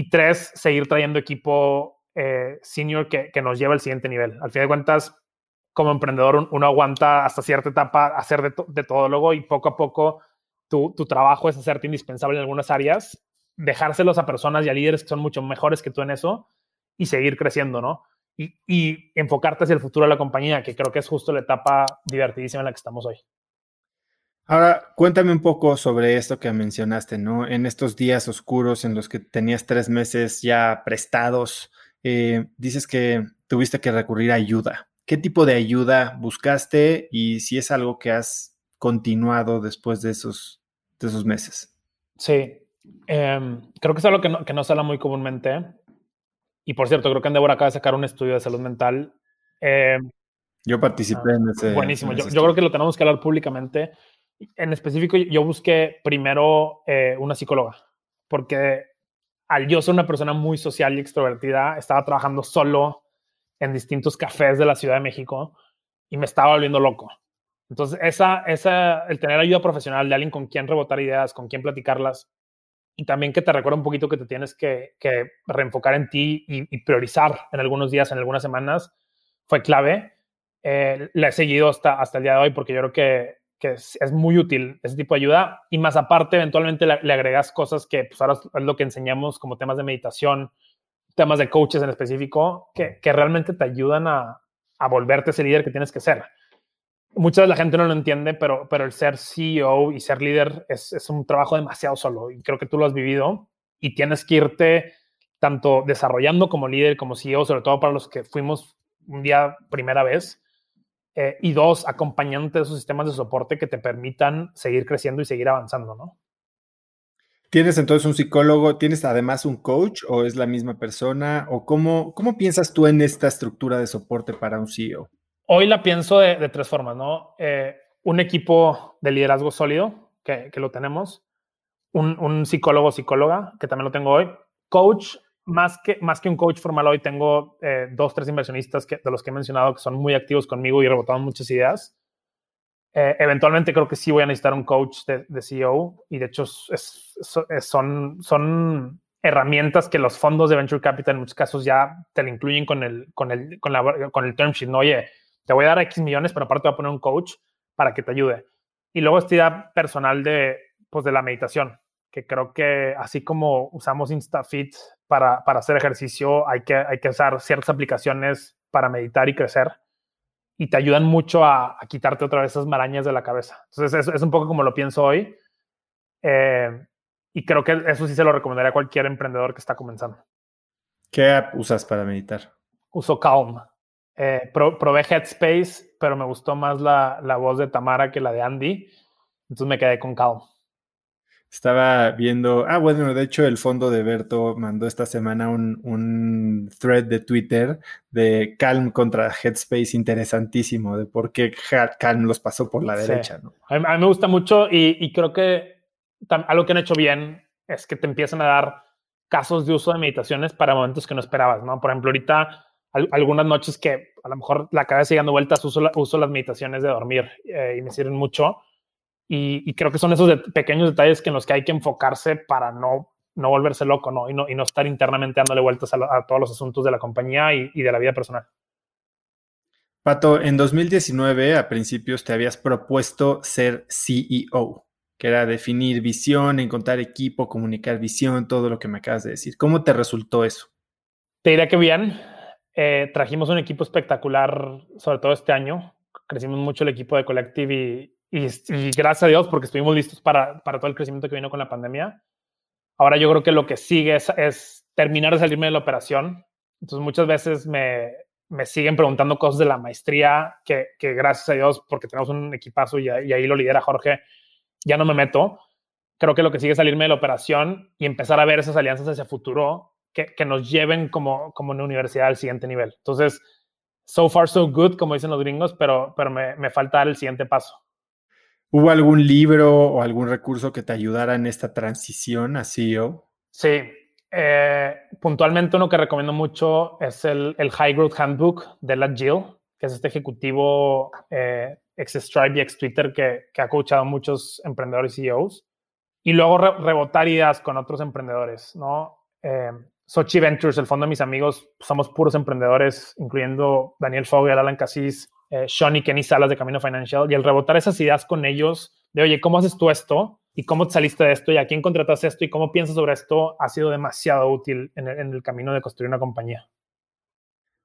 Y tres, seguir trayendo equipo eh, senior que, nos lleva al siguiente nivel. Al fin de cuentas, como emprendedor, uno aguanta hasta cierta etapa hacer de, de todo luego y poco a poco tu, tu, trabajo es hacerte indispensable en algunas áreas, dejárselos a personas y a líderes que son mucho mejores que tú en eso y seguir creciendo, ¿no? Y, y enfocarte hacia el futuro de la compañía, que creo que es justo la etapa divertidísima en la que estamos hoy. Ahora, cuéntame un poco sobre esto que mencionaste, ¿no? En estos días oscuros en los que tenías tres meses ya prestados, eh, dices que tuviste que recurrir a ayuda. ¿Qué tipo de ayuda buscaste y si es algo que has continuado después de esos, de esos meses? Sí, em, creo que es algo que no, que no se habla muy comúnmente. Y por cierto, creo que Endeavor acaba de sacar un estudio de salud mental. Em, yo participé en ese. Buenísimo. yo, yo, creo que lo tenemos que hablar públicamente en específico, yo busqué primero eh, una psicóloga, porque al yo ser una persona muy social y extrovertida, estaba trabajando solo en distintos cafés de la Ciudad de México y me estaba volviendo loco. Entonces, esa, esa, el tener ayuda profesional de alguien con quien rebotar ideas, con quien platicarlas, y también que te recuerda un poquito que te tienes que, que reenfocar en ti y, priorizar en algunos días, en algunas semanas, fue clave. Eh, la he seguido hasta, hasta el día de hoy porque yo creo que que es, muy útil ese tipo de ayuda. Y más aparte, eventualmente le, agregas cosas que pues ahora es lo que enseñamos como temas de meditación, temas de coaches en específico, que, que realmente te ayudan a, a, volverte ese líder que tienes que ser. Mucha de la gente no lo entiende, pero, pero el ser CEO y ser líder es, es un trabajo demasiado solo y creo que tú lo has vivido y tienes que irte tanto desarrollando como líder, como CEO, sobre todo para los que fuimos un día primera vez, eh, y dos, acompañándote de esos sistemas de soporte que te permitan seguir creciendo y seguir avanzando, ¿no? ¿Tienes entonces un psicólogo? ¿Tienes además un coach o es la misma persona? ¿O cómo, cómo piensas tú en esta estructura de soporte para un CEO? Hoy la pienso de, tres formas, ¿no? Eh, un equipo de liderazgo sólido, que, que lo tenemos, un, un psicólogo psicóloga, que también lo tengo hoy, coach más que, más que un coach formal hoy tengo eh, dos, tres inversionistas que, de los que he mencionado que son muy activos conmigo y rebotaron muchas ideas. Eh, eventualmente creo que sí voy a necesitar un coach de, CEO y de hecho son, son herramientas que los fondos de Venture Capital en muchos casos ya te lo incluyen con el, con el, con la, con el term sheet. ¿no? Oye, te voy a dar X millones, pero aparte voy a poner un coach para que te ayude. Y luego esta idea personal de, pues, de la meditación que creo que así como usamos InstaFit para, para hacer ejercicio, hay que, hay que usar ciertas aplicaciones para meditar y crecer y te ayudan mucho a, quitarte otra vez esas marañas de la cabeza. Entonces, es, es un poco como lo pienso hoy. Eh, y creo que eso sí se lo recomendaría a cualquier emprendedor que está comenzando. ¿Qué app usas para meditar? Uso Calm. Eh, probé Headspace, pero me gustó más la, la voz de Tamara que la de Andy. Entonces me quedé con Calm. Estaba viendo, ah, bueno, de hecho el fondo de Berto mandó esta semana un, un, thread de Twitter de Calm contra Headspace interesantísimo, de por qué Calm los pasó por la derecha. ¿no? A, mí, me gusta mucho y, y creo que algo que han hecho bien es que te empiezan a dar casos de uso de meditaciones para momentos que no esperabas, ¿no? Por ejemplo, ahorita algunas noches que a lo mejor la cabeza dando vueltas, uso, uso las meditaciones de dormir eh, y me sirven mucho y, creo que son esos pequeños detalles que en los que hay que enfocarse para no, no volverse loco ¿no? Y, no, y no estar internamente dándole vueltas a, todos los asuntos de la compañía y, y de la vida personal. Pato, en 2019, a principios, te habías propuesto ser CEO, que era definir visión, encontrar equipo, comunicar visión, todo lo que me acabas de decir. ¿Cómo te resultó eso? Te diría que bien. Eh, trajimos un equipo espectacular, sobre todo este año. Crecimos mucho el equipo de Collective y, y, gracias a Dios porque estuvimos listos para, para, todo el crecimiento que vino con la pandemia. Ahora yo creo que lo que sigue es, terminar de salirme de la operación. Entonces muchas veces me, me siguen preguntando cosas de la maestría que, que, gracias a Dios porque tenemos un equipazo y, y ahí lo lidera Jorge, ya no me meto. Creo que lo que sigue es salirme de la operación y empezar a ver esas alianzas hacia futuro que, que nos lleven como, como una universidad al siguiente nivel. Entonces, so far so good, como dicen los gringos, pero, pero me, me falta dar el siguiente paso. ¿Hubo algún libro o algún recurso que te ayudara en esta transición a CEO? Sí, eh, puntualmente uno que recomiendo mucho es el, High Growth Handbook de la Jill, que es este ejecutivo eh, ex Stripe y ex Twitter que, que ha coachado a muchos emprendedores y CEOs. Y luego rebotar ideas con otros emprendedores, ¿no? Eh, Sochi Ventures, el fondo de mis amigos, somos puros emprendedores, incluyendo Daniel Fogel, Alan Cassis, eh, Sean y Kenny Salas de Camino Financial y el rebotar esas ideas con ellos de, oye, ¿cómo haces tú esto? ¿Y cómo te saliste de esto? ¿Y a quién contratas esto? ¿Y cómo piensas sobre esto? Ha sido demasiado útil en el, camino de construir una compañía.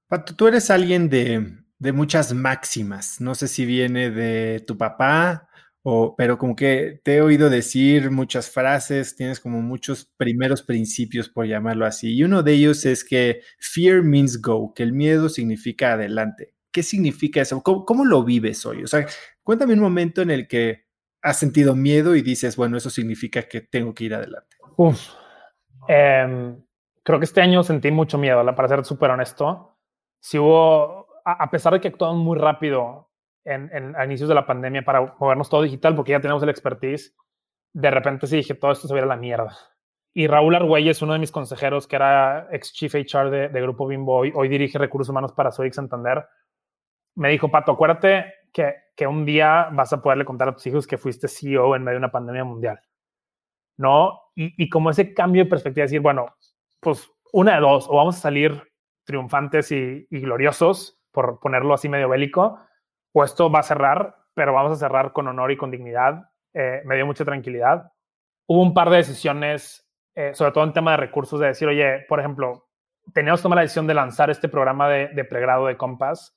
Pato, tú eres alguien de, de, muchas máximas. No sé si viene de tu papá, o, pero como que te he oído decir muchas frases, tienes como muchos primeros principios, por llamarlo así. Y uno de ellos es que fear means go, que el miedo significa adelante. ¿Qué significa eso? ¿Cómo, lo vives hoy? O sea, cuéntame un momento en el que has sentido miedo y dices, bueno, eso significa que tengo que ir adelante. Uf. Em, creo que este año sentí mucho miedo, para ser súper honesto. Si hubo, a, pesar de que actuamos muy rápido en, a inicios de la pandemia para movernos todo digital, porque ya tenemos el expertise, de repente sí dije, todo esto se va a la mierda. Y Raúl Argüelles, uno de mis consejeros, que era ex chief HR de, de Grupo Bimbo, hoy, hoy dirige recursos humanos para Zurich Santander, me dijo, Pato, acuérdate que, que, un día vas a poderle contar a tus hijos que fuiste CEO en medio de una pandemia mundial. ¿No? Y, y como ese cambio de perspectiva, decir, bueno, pues una de dos, o vamos a salir triunfantes y, gloriosos, por ponerlo así medio bélico, o esto va a cerrar pero vamos a cerrar con honor y con dignidad. Eh, me dio mucha tranquilidad. Hubo un par de decisiones, eh, sobre todo en tema de recursos, de decir, oye, por ejemplo, teníamos que tomar la decisión de lanzar este programa de, de pregrado de Compass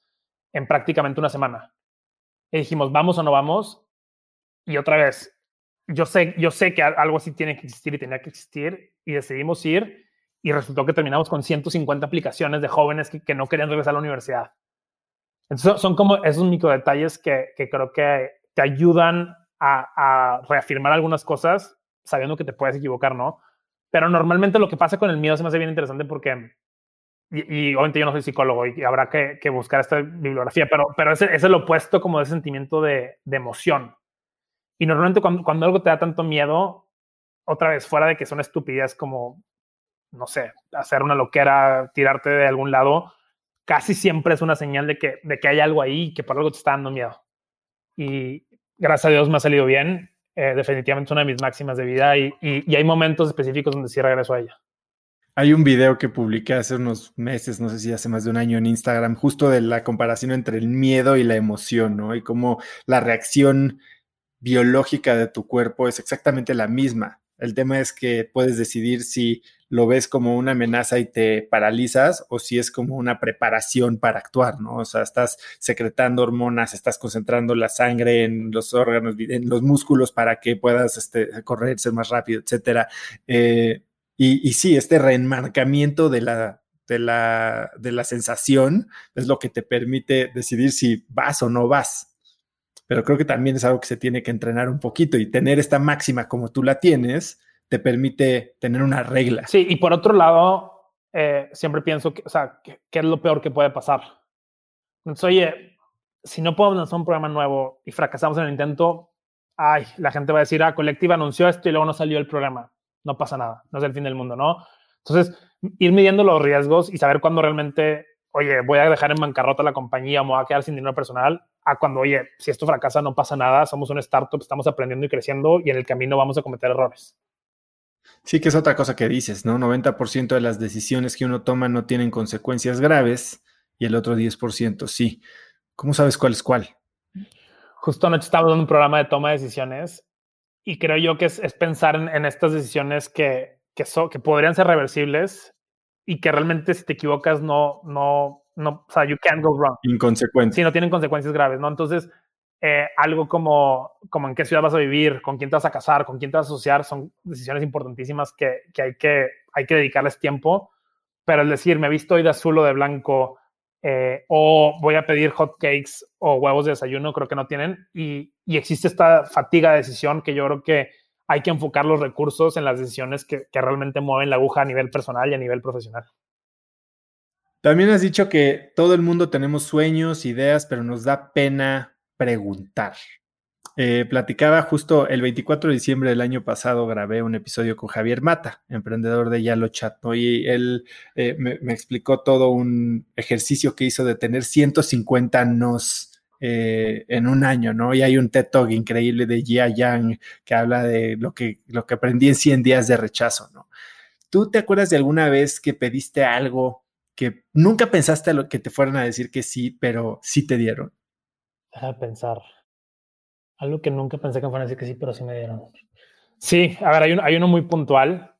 en prácticamente una semana. Y dijimos, ¿vamos o no vamos? Y otra vez, yo sé, yo sé que algo así tiene que existir y tenía que existir y decidimos ir y resultó que terminamos con 150 aplicaciones de jóvenes que, no querían regresar a la universidad. Entonces son como esos micro detalles que, que creo que te ayudan a, a, reafirmar algunas cosas sabiendo que te puedes equivocar, ¿no? Pero normalmente lo que pasa con el miedo se me hace bien interesante porque, y, y obviamente yo no soy psicólogo y, habrá que, buscar esta bibliografía, pero, pero es, es el opuesto como de ese sentimiento de, de emoción. Y normalmente cuando, cuando, algo te da tanto miedo, otra vez, fuera de que son estupidez como, no sé, hacer una loquera, tirarte de algún lado, casi siempre es una señal de que, de que hay algo ahí y que por algo te está dando miedo. Y gracias a Dios me ha salido bien. Eh, definitivamente es una de mis máximas de vida y, y, y, hay momentos específicos donde sí regreso a ella. Hay un video que publiqué hace unos meses, no sé si hace más de un año en Instagram, justo de la comparación entre el miedo y la emoción, ¿no? Y cómo la reacción biológica de tu cuerpo es exactamente la misma. El tema es que puedes decidir si lo ves como una amenaza y te paralizas o si es como una preparación para actuar, ¿no? O sea, estás secretando hormonas, estás concentrando la sangre en los órganos, en los músculos para que puedas este, correr, ser más rápido, etcétera. Eh, y, y, sí, este reenmarcamiento de la, de, la, de la sensación es lo que te permite decidir si vas o no vas. Pero creo que también es algo que se tiene que entrenar un poquito y tener esta máxima como tú la tienes, te permite tener una regla. Sí, y por otro lado, eh, siempre pienso que, o sea, ¿qué, ¿qué, es lo peor que puede pasar? Entonces, oye, si no podemos lanzar un programa nuevo y fracasamos en el intento, ay, la gente va a decir, ah, Colectiva anunció esto y luego no salió el programa. No pasa nada, no es el fin del mundo, ¿no? Entonces, ir midiendo los riesgos y saber cuándo realmente, oye, voy a dejar en bancarrota la compañía o me voy a quedar sin dinero personal, a cuando, oye, si esto fracasa, no pasa nada, somos una startup, estamos aprendiendo y creciendo y en el camino vamos a cometer errores. Sí, que es otra cosa que dices, ¿no? 90% de las decisiones que uno toma no tienen consecuencias graves y el otro 10% sí. ¿Cómo sabes cuál es cuál? Justo anoche estaba dando un programa de toma de decisiones y creo yo que es, es pensar en, en, estas decisiones que, que, so, que podrían ser reversibles y que realmente si te equivocas no, no, no, o sea, you can't go wrong. Inconsecuentes. Sí, no tienen consecuencias graves, ¿no? Entonces, eh, algo como, como en qué ciudad vas a vivir, con quién te vas a casar, con quién te vas a asociar, son decisiones importantísimas que, que, hay, que hay que dedicarles tiempo. Pero el decir, me he visto hoy de azul o de blanco, eh, o voy a pedir hot cakes o huevos de desayuno, creo que no tienen. Y, y, existe esta fatiga de decisión que yo creo que hay que enfocar los recursos en las decisiones que, que realmente mueven la aguja a nivel personal y a nivel profesional. También has dicho que todo el mundo tenemos sueños, ideas, pero nos da pena preguntar. Eh, platicaba justo el 24 de diciembre del año pasado, grabé un episodio con Javier Mata, emprendedor de Yalo Chat, y él eh, me, explicó todo un ejercicio que hizo de tener 150 nos eh, en un año, ¿no? Y hay un TED Talk increíble de Jia Yang que habla de lo que, lo que aprendí en 100 días de rechazo, ¿no? ¿Tú te acuerdas de alguna vez que pediste algo que nunca pensaste que te fueran a decir que sí, pero sí te dieron? Deja de pensar. Algo que nunca pensé que me a decir que sí, pero sí me dieron. Sí, a ver, hay, un, hay uno muy puntual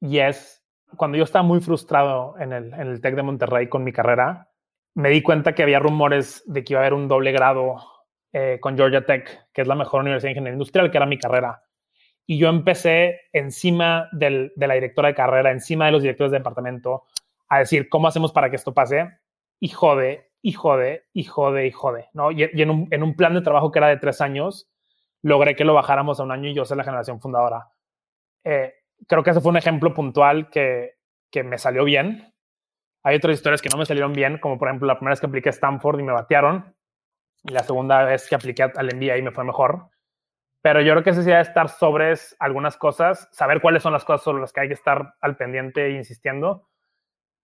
y es cuando yo estaba muy frustrado en el, en el TEC de Monterrey con mi carrera, me di cuenta que había rumores de que iba a haber un doble grado eh, con Georgia Tech, que es la mejor universidad de ingeniería industrial, que era mi carrera. Y yo empecé encima del, de la directora de carrera, encima de los directores de departamento, a decir, ¿cómo hacemos para que esto pase? Y jode, y jode, y jode, y jode, ¿no? Y, en, un, en, un, plan de trabajo que era de tres años, logré que lo bajáramos a un año y yo soy la generación fundadora. Eh, creo que ese fue un ejemplo puntual que, que me salió bien. Hay otras historias que no me salieron bien, como por ejemplo la primera vez que apliqué a Stanford y me batearon, y la segunda vez que apliqué al MBA y me fue mejor. Pero yo creo que es necesidad de estar sobre algunas cosas, saber cuáles son las cosas sobre las que hay que estar al pendiente e insistiendo,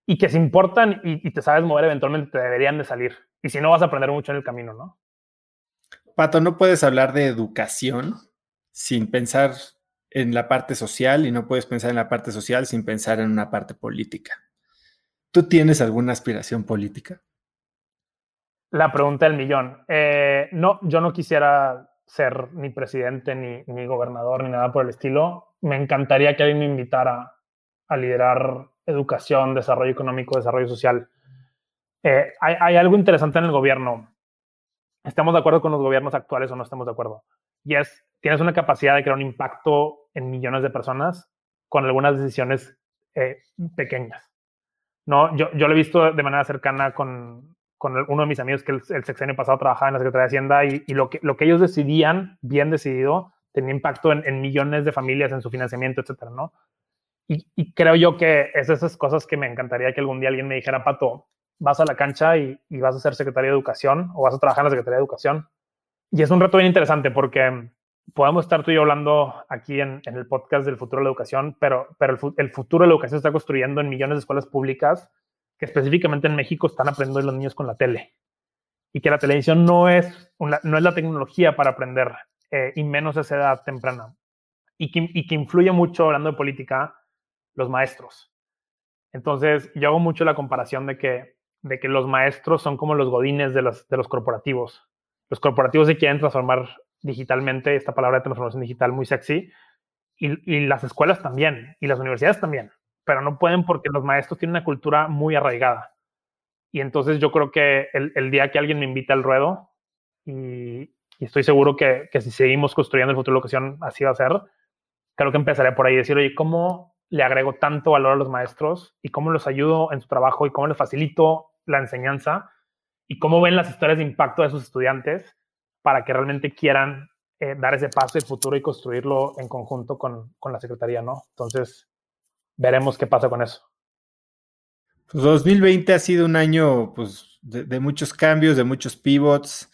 y que se importan y, y, te sabes mover eventualmente te deberían de salir. Y si no, vas a aprender mucho en el camino, ¿no? Pato, no puedes hablar de educación sin pensar en la parte social y no puedes pensar en la parte social sin pensar en una parte política. ¿Tú tienes alguna aspiración política? La pregunta del millón. Eh, no, yo no quisiera ser ni presidente, ni, ni, gobernador, ni nada por el estilo. Me encantaría que alguien me invitara a liderar educación, desarrollo económico, desarrollo social. Eh, hay, algo interesante en el gobierno. ¿Estamos de acuerdo con los gobiernos actuales o no estamos de acuerdo? Y es, tienes una capacidad de crear un impacto en millones de personas con algunas decisiones eh, pequeñas. No, yo, yo lo he visto de manera cercana con, con uno de mis amigos que el, sexenio pasado trabajaba en la Secretaría de Hacienda y, y, lo, que, lo que ellos decidían, bien decidido, tenía impacto en, millones de familias, en su financiamiento, etcétera, ¿no? Y, y, creo yo que es esas cosas que me encantaría que algún día alguien me dijera, Pato, vas a la cancha y, y vas a ser secretario de Educación o vas a trabajar en la Secretaría de Educación. Y es un reto bien interesante porque podemos estar tú y yo hablando aquí en, en el podcast del futuro de la educación, pero, pero el, el futuro de la educación se está construyendo en millones de escuelas públicas que específicamente en México están aprendiendo los niños con la tele y que la televisión no es, una, no es la tecnología para aprender eh, y menos a esa edad temprana y que, y que influye mucho, hablando de política, los maestros. Entonces, yo hago mucho la comparación de que, de que los maestros son como los godines de los, de los corporativos. Los corporativos se quieren transformar digitalmente, esta palabra de transformación digital muy sexy, y, y las escuelas también, y las universidades también pero no pueden porque los maestros tienen una cultura muy arraigada. Y entonces yo creo que el, el día que alguien me invita al ruedo, y, y estoy seguro que, que, si seguimos construyendo el futuro de educación, así va a ser, creo que empezaré por ahí, decir, oye, ¿cómo le agrego tanto valor a los maestros y cómo los ayudo en su trabajo y cómo les facilito la enseñanza y cómo ven las historias de impacto de sus estudiantes para que realmente quieran eh, dar ese paso del futuro y construirlo en conjunto con, con la Secretaría, ¿no? Entonces, veremos qué pasa con eso. Pues 2020 ha sido un año pues, de, de muchos cambios, de muchos pivots.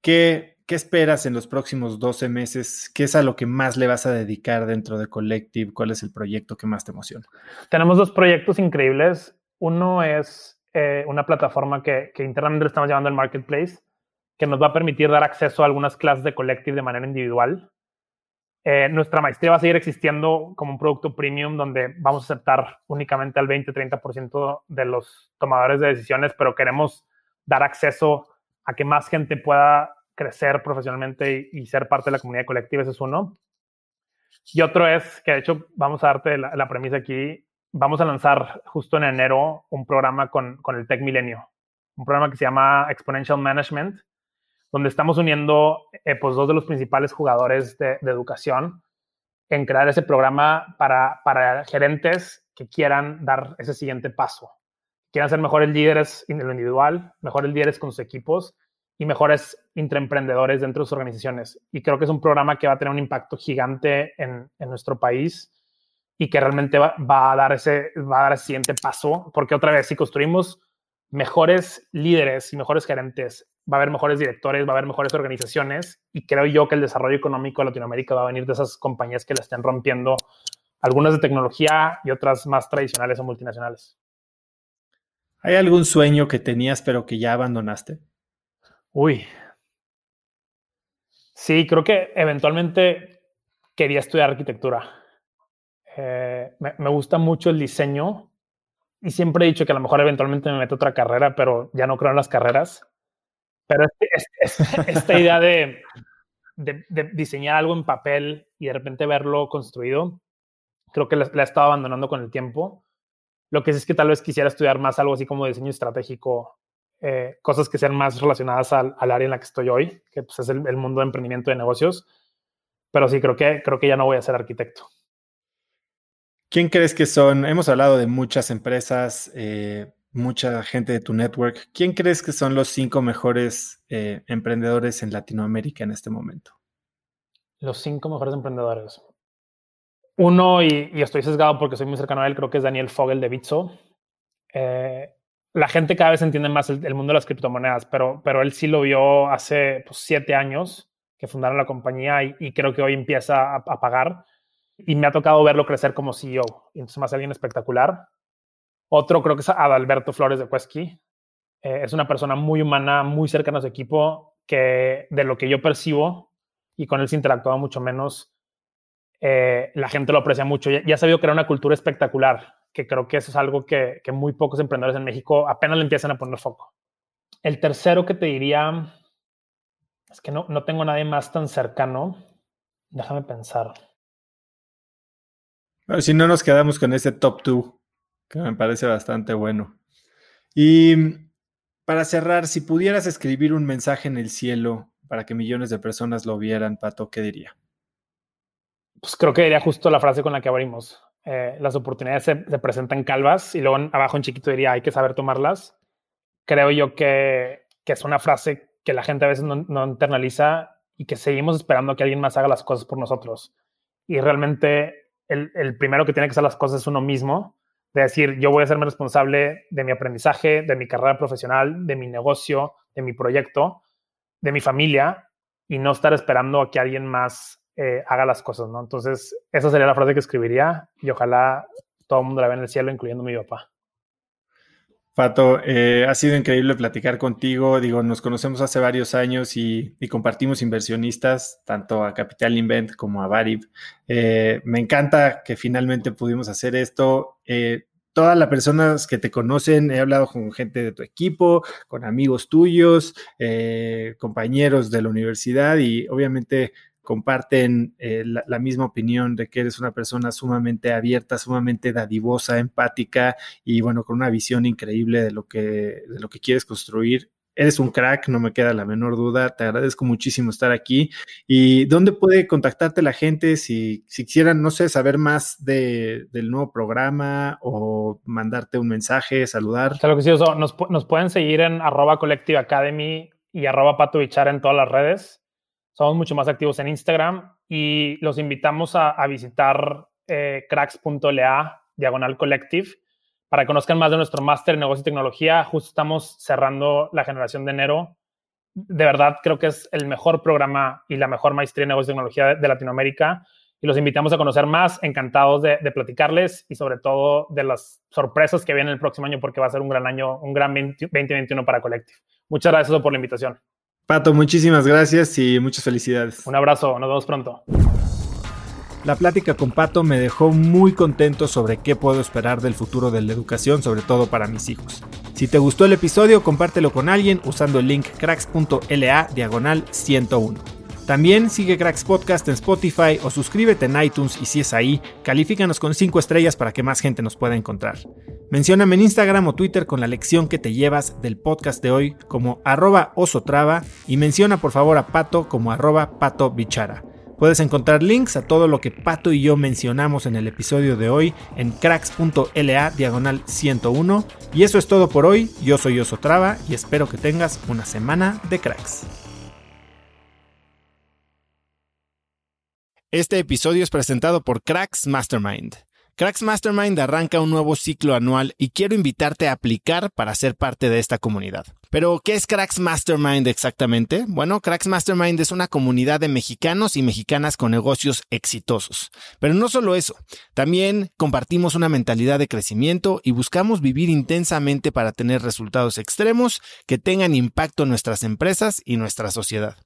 ¿Qué, ¿Qué, esperas en los próximos 12 meses? ¿Qué es a lo que más le vas a dedicar dentro de Collective? ¿Cuál es el proyecto que más te emociona? Tenemos dos proyectos increíbles. Uno es eh, una plataforma que, internamente le estamos llamando el Marketplace, que nos va a permitir dar acceso a algunas clases de Collective de manera individual. Eh, nuestra maestría va a seguir existiendo como un producto premium donde vamos a aceptar únicamente al 20-30% de los tomadores de decisiones, pero queremos dar acceso a que más gente pueda crecer profesionalmente y, ser parte de la comunidad colectiva. Ese es uno. Y otro es que, de hecho, vamos a darte la, la premisa aquí. Vamos a lanzar justo en enero un programa con, con el Tech Milenio, un programa que se llama Exponential Management, donde estamos uniendo eh, pues dos de los principales jugadores de, de, educación en crear ese programa para, para gerentes que quieran dar ese siguiente paso, quieran ser mejores líderes en lo individual, mejores líderes con sus equipos y mejores intraemprendedores dentro de sus organizaciones. Y creo que es un programa que va a tener un impacto gigante en, nuestro país y que realmente va, a dar ese, va a dar siguiente paso, porque otra vez, si construimos mejores líderes y mejores gerentes va a haber mejores directores, va a haber mejores organizaciones y creo yo que el desarrollo económico de Latinoamérica va a venir de esas compañías que la estén rompiendo, algunas de tecnología y otras más tradicionales o multinacionales. ¿Hay algún sueño que tenías pero que ya abandonaste? Uy. Sí, creo que eventualmente quería estudiar arquitectura. Eh, me, gusta mucho el diseño y siempre he dicho que a lo mejor eventualmente me meto otra carrera, pero ya no creo en las carreras. Pero es, es, es, esta idea de, de, de, diseñar algo en papel y de repente verlo construido, creo que la, la, he estado abandonando con el tiempo. Lo que sí es que tal vez quisiera estudiar más algo así como diseño estratégico, eh, cosas que sean más relacionadas al, al, área en la que estoy hoy, que pues, es el, el, mundo de emprendimiento de negocios. Pero sí, creo que, creo que ya no voy a ser arquitecto. ¿Quién crees que son? Hemos hablado de muchas empresas, eh, mucha gente de tu network. ¿Quién crees que son los cinco mejores eh, emprendedores en Latinoamérica en este momento? Los cinco mejores emprendedores. Uno, y, y estoy sesgado porque soy muy cercano a él, creo que es Daniel Fogel de Bitso. Eh, la gente cada vez entiende más el, mundo de las criptomonedas, pero, pero él sí lo vio hace pues, siete años que fundaron la compañía y, creo que hoy empieza a, pagar. Y me ha tocado verlo crecer como CEO. Entonces más alguien espectacular. Otro creo que es Adalberto Flores de Cuesqui. Eh, es una persona muy humana, muy cercana a su equipo, que de lo que yo percibo, y con él se interactuaba mucho menos, eh, la gente lo aprecia mucho. Ya, ya ha sabido crear una cultura espectacular, que creo que eso es algo que, que, muy pocos emprendedores en México apenas le empiezan a poner foco. el tercero que te diría es que no, no tengo nadie más tan cercano. Déjame pensar. si no nos quedamos con ese top two, que me parece bastante bueno. Y para cerrar, si pudieras escribir un mensaje en el cielo para que millones de personas lo vieran, Pato, ¿qué diría? Pues creo que diría justo la frase con la que abrimos. Eh, las oportunidades se, presentan calvas y luego abajo en chiquito diría hay que saber tomarlas. Creo yo que, que es una frase que la gente a veces no, internaliza y que seguimos esperando que alguien más haga las cosas por nosotros. Y realmente el, el, primero que tiene que hacer las cosas es uno mismo, de decir, yo voy a serme responsable de mi aprendizaje, de mi carrera profesional, de mi negocio, de mi proyecto, de mi familia, y no estar esperando a que alguien más eh, haga las cosas, ¿no? Entonces, esa sería la frase que escribiría y ojalá todo el mundo la vea en el cielo, incluyendo mi papá. Pato, eh, ha sido increíble platicar contigo. Digo, nos conocemos hace varios años y, compartimos inversionistas, tanto a Capital Invent como a Varib. Eh, me encanta que finalmente pudimos hacer esto. Todas las personas que te conocen, he hablado con gente de tu equipo, con amigos tuyos, compañeros de la universidad y obviamente comparten eh, la, misma opinión de que eres una persona sumamente abierta, sumamente dadivosa, empática y bueno, con una visión increíble de lo que, de lo que quieres construir. Eres un crack, no me queda la menor duda. Te agradezco muchísimo estar aquí. ¿Y dónde puede contactarte la gente si, si quisieran, no sé, saber más de, del nuevo programa o mandarte un mensaje, saludar? Claro que sí, nos, nos pueden seguir en arroba Collective Academy y arroba Pato en todas las redes. Somos mucho más activos en Instagram y los invitamos a, visitar eh, cracks.la diagonal collective para que conozcan más de nuestro máster en negocio y tecnología. Justo estamos cerrando la generación de enero. De verdad, creo que es el mejor programa y la mejor maestría en negocio y tecnología de, Latinoamérica. Y los invitamos a conocer más, encantados de, de, platicarles y sobre todo de las sorpresas que vienen el próximo año porque va a ser un gran año, un gran 2021 para Collective. Muchas gracias por la invitación. Pato, muchísimas gracias y muchas felicidades. Un abrazo, nos vemos pronto. La plática con Pato me dejó muy contento sobre qué puedo esperar del futuro de la educación, sobre todo para mis hijos. Si te gustó el episodio, compártelo con alguien usando el link cracks.la diagonal 101. También sigue Cracks Podcast en Spotify o suscríbete en iTunes y si es ahí, califícanos con 5 estrellas para que más gente nos pueda encontrar. Mencióname en Instagram o Twitter con la lección que te llevas del podcast de hoy como arroba osotrava y menciona por favor a Pato como arroba pato. Puedes encontrar links a todo lo que Pato y yo mencionamos en el episodio de hoy en cracks.la diagonal 101. Y eso es todo por hoy. Yo soy Osotrava y espero que tengas una semana de cracks. Este episodio es presentado por Cracks Mastermind. Cracks Mastermind arranca un nuevo ciclo anual y quiero invitarte a aplicar para ser parte de esta comunidad. Pero, ¿qué es Cracks Mastermind exactamente? Bueno, Cracks Mastermind es una comunidad de mexicanos y mexicanas con negocios exitosos. Pero no solo eso, también compartimos una mentalidad de crecimiento y buscamos vivir intensamente para tener resultados extremos que tengan impacto en nuestras empresas y nuestra sociedad.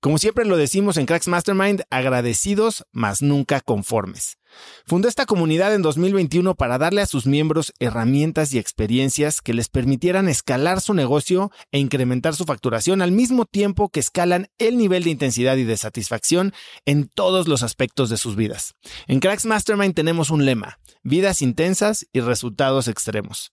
Como siempre lo decimos en Cracks Mastermind, agradecidos, mas nunca conformes. Fundó esta comunidad en 2021 para darle a sus miembros herramientas y experiencias que les permitieran escalar su negocio e incrementar su facturación al mismo tiempo que escalan el nivel de intensidad y de satisfacción en todos los aspectos de sus vidas. En Cracks Mastermind tenemos un lema, vidas intensas y resultados extremos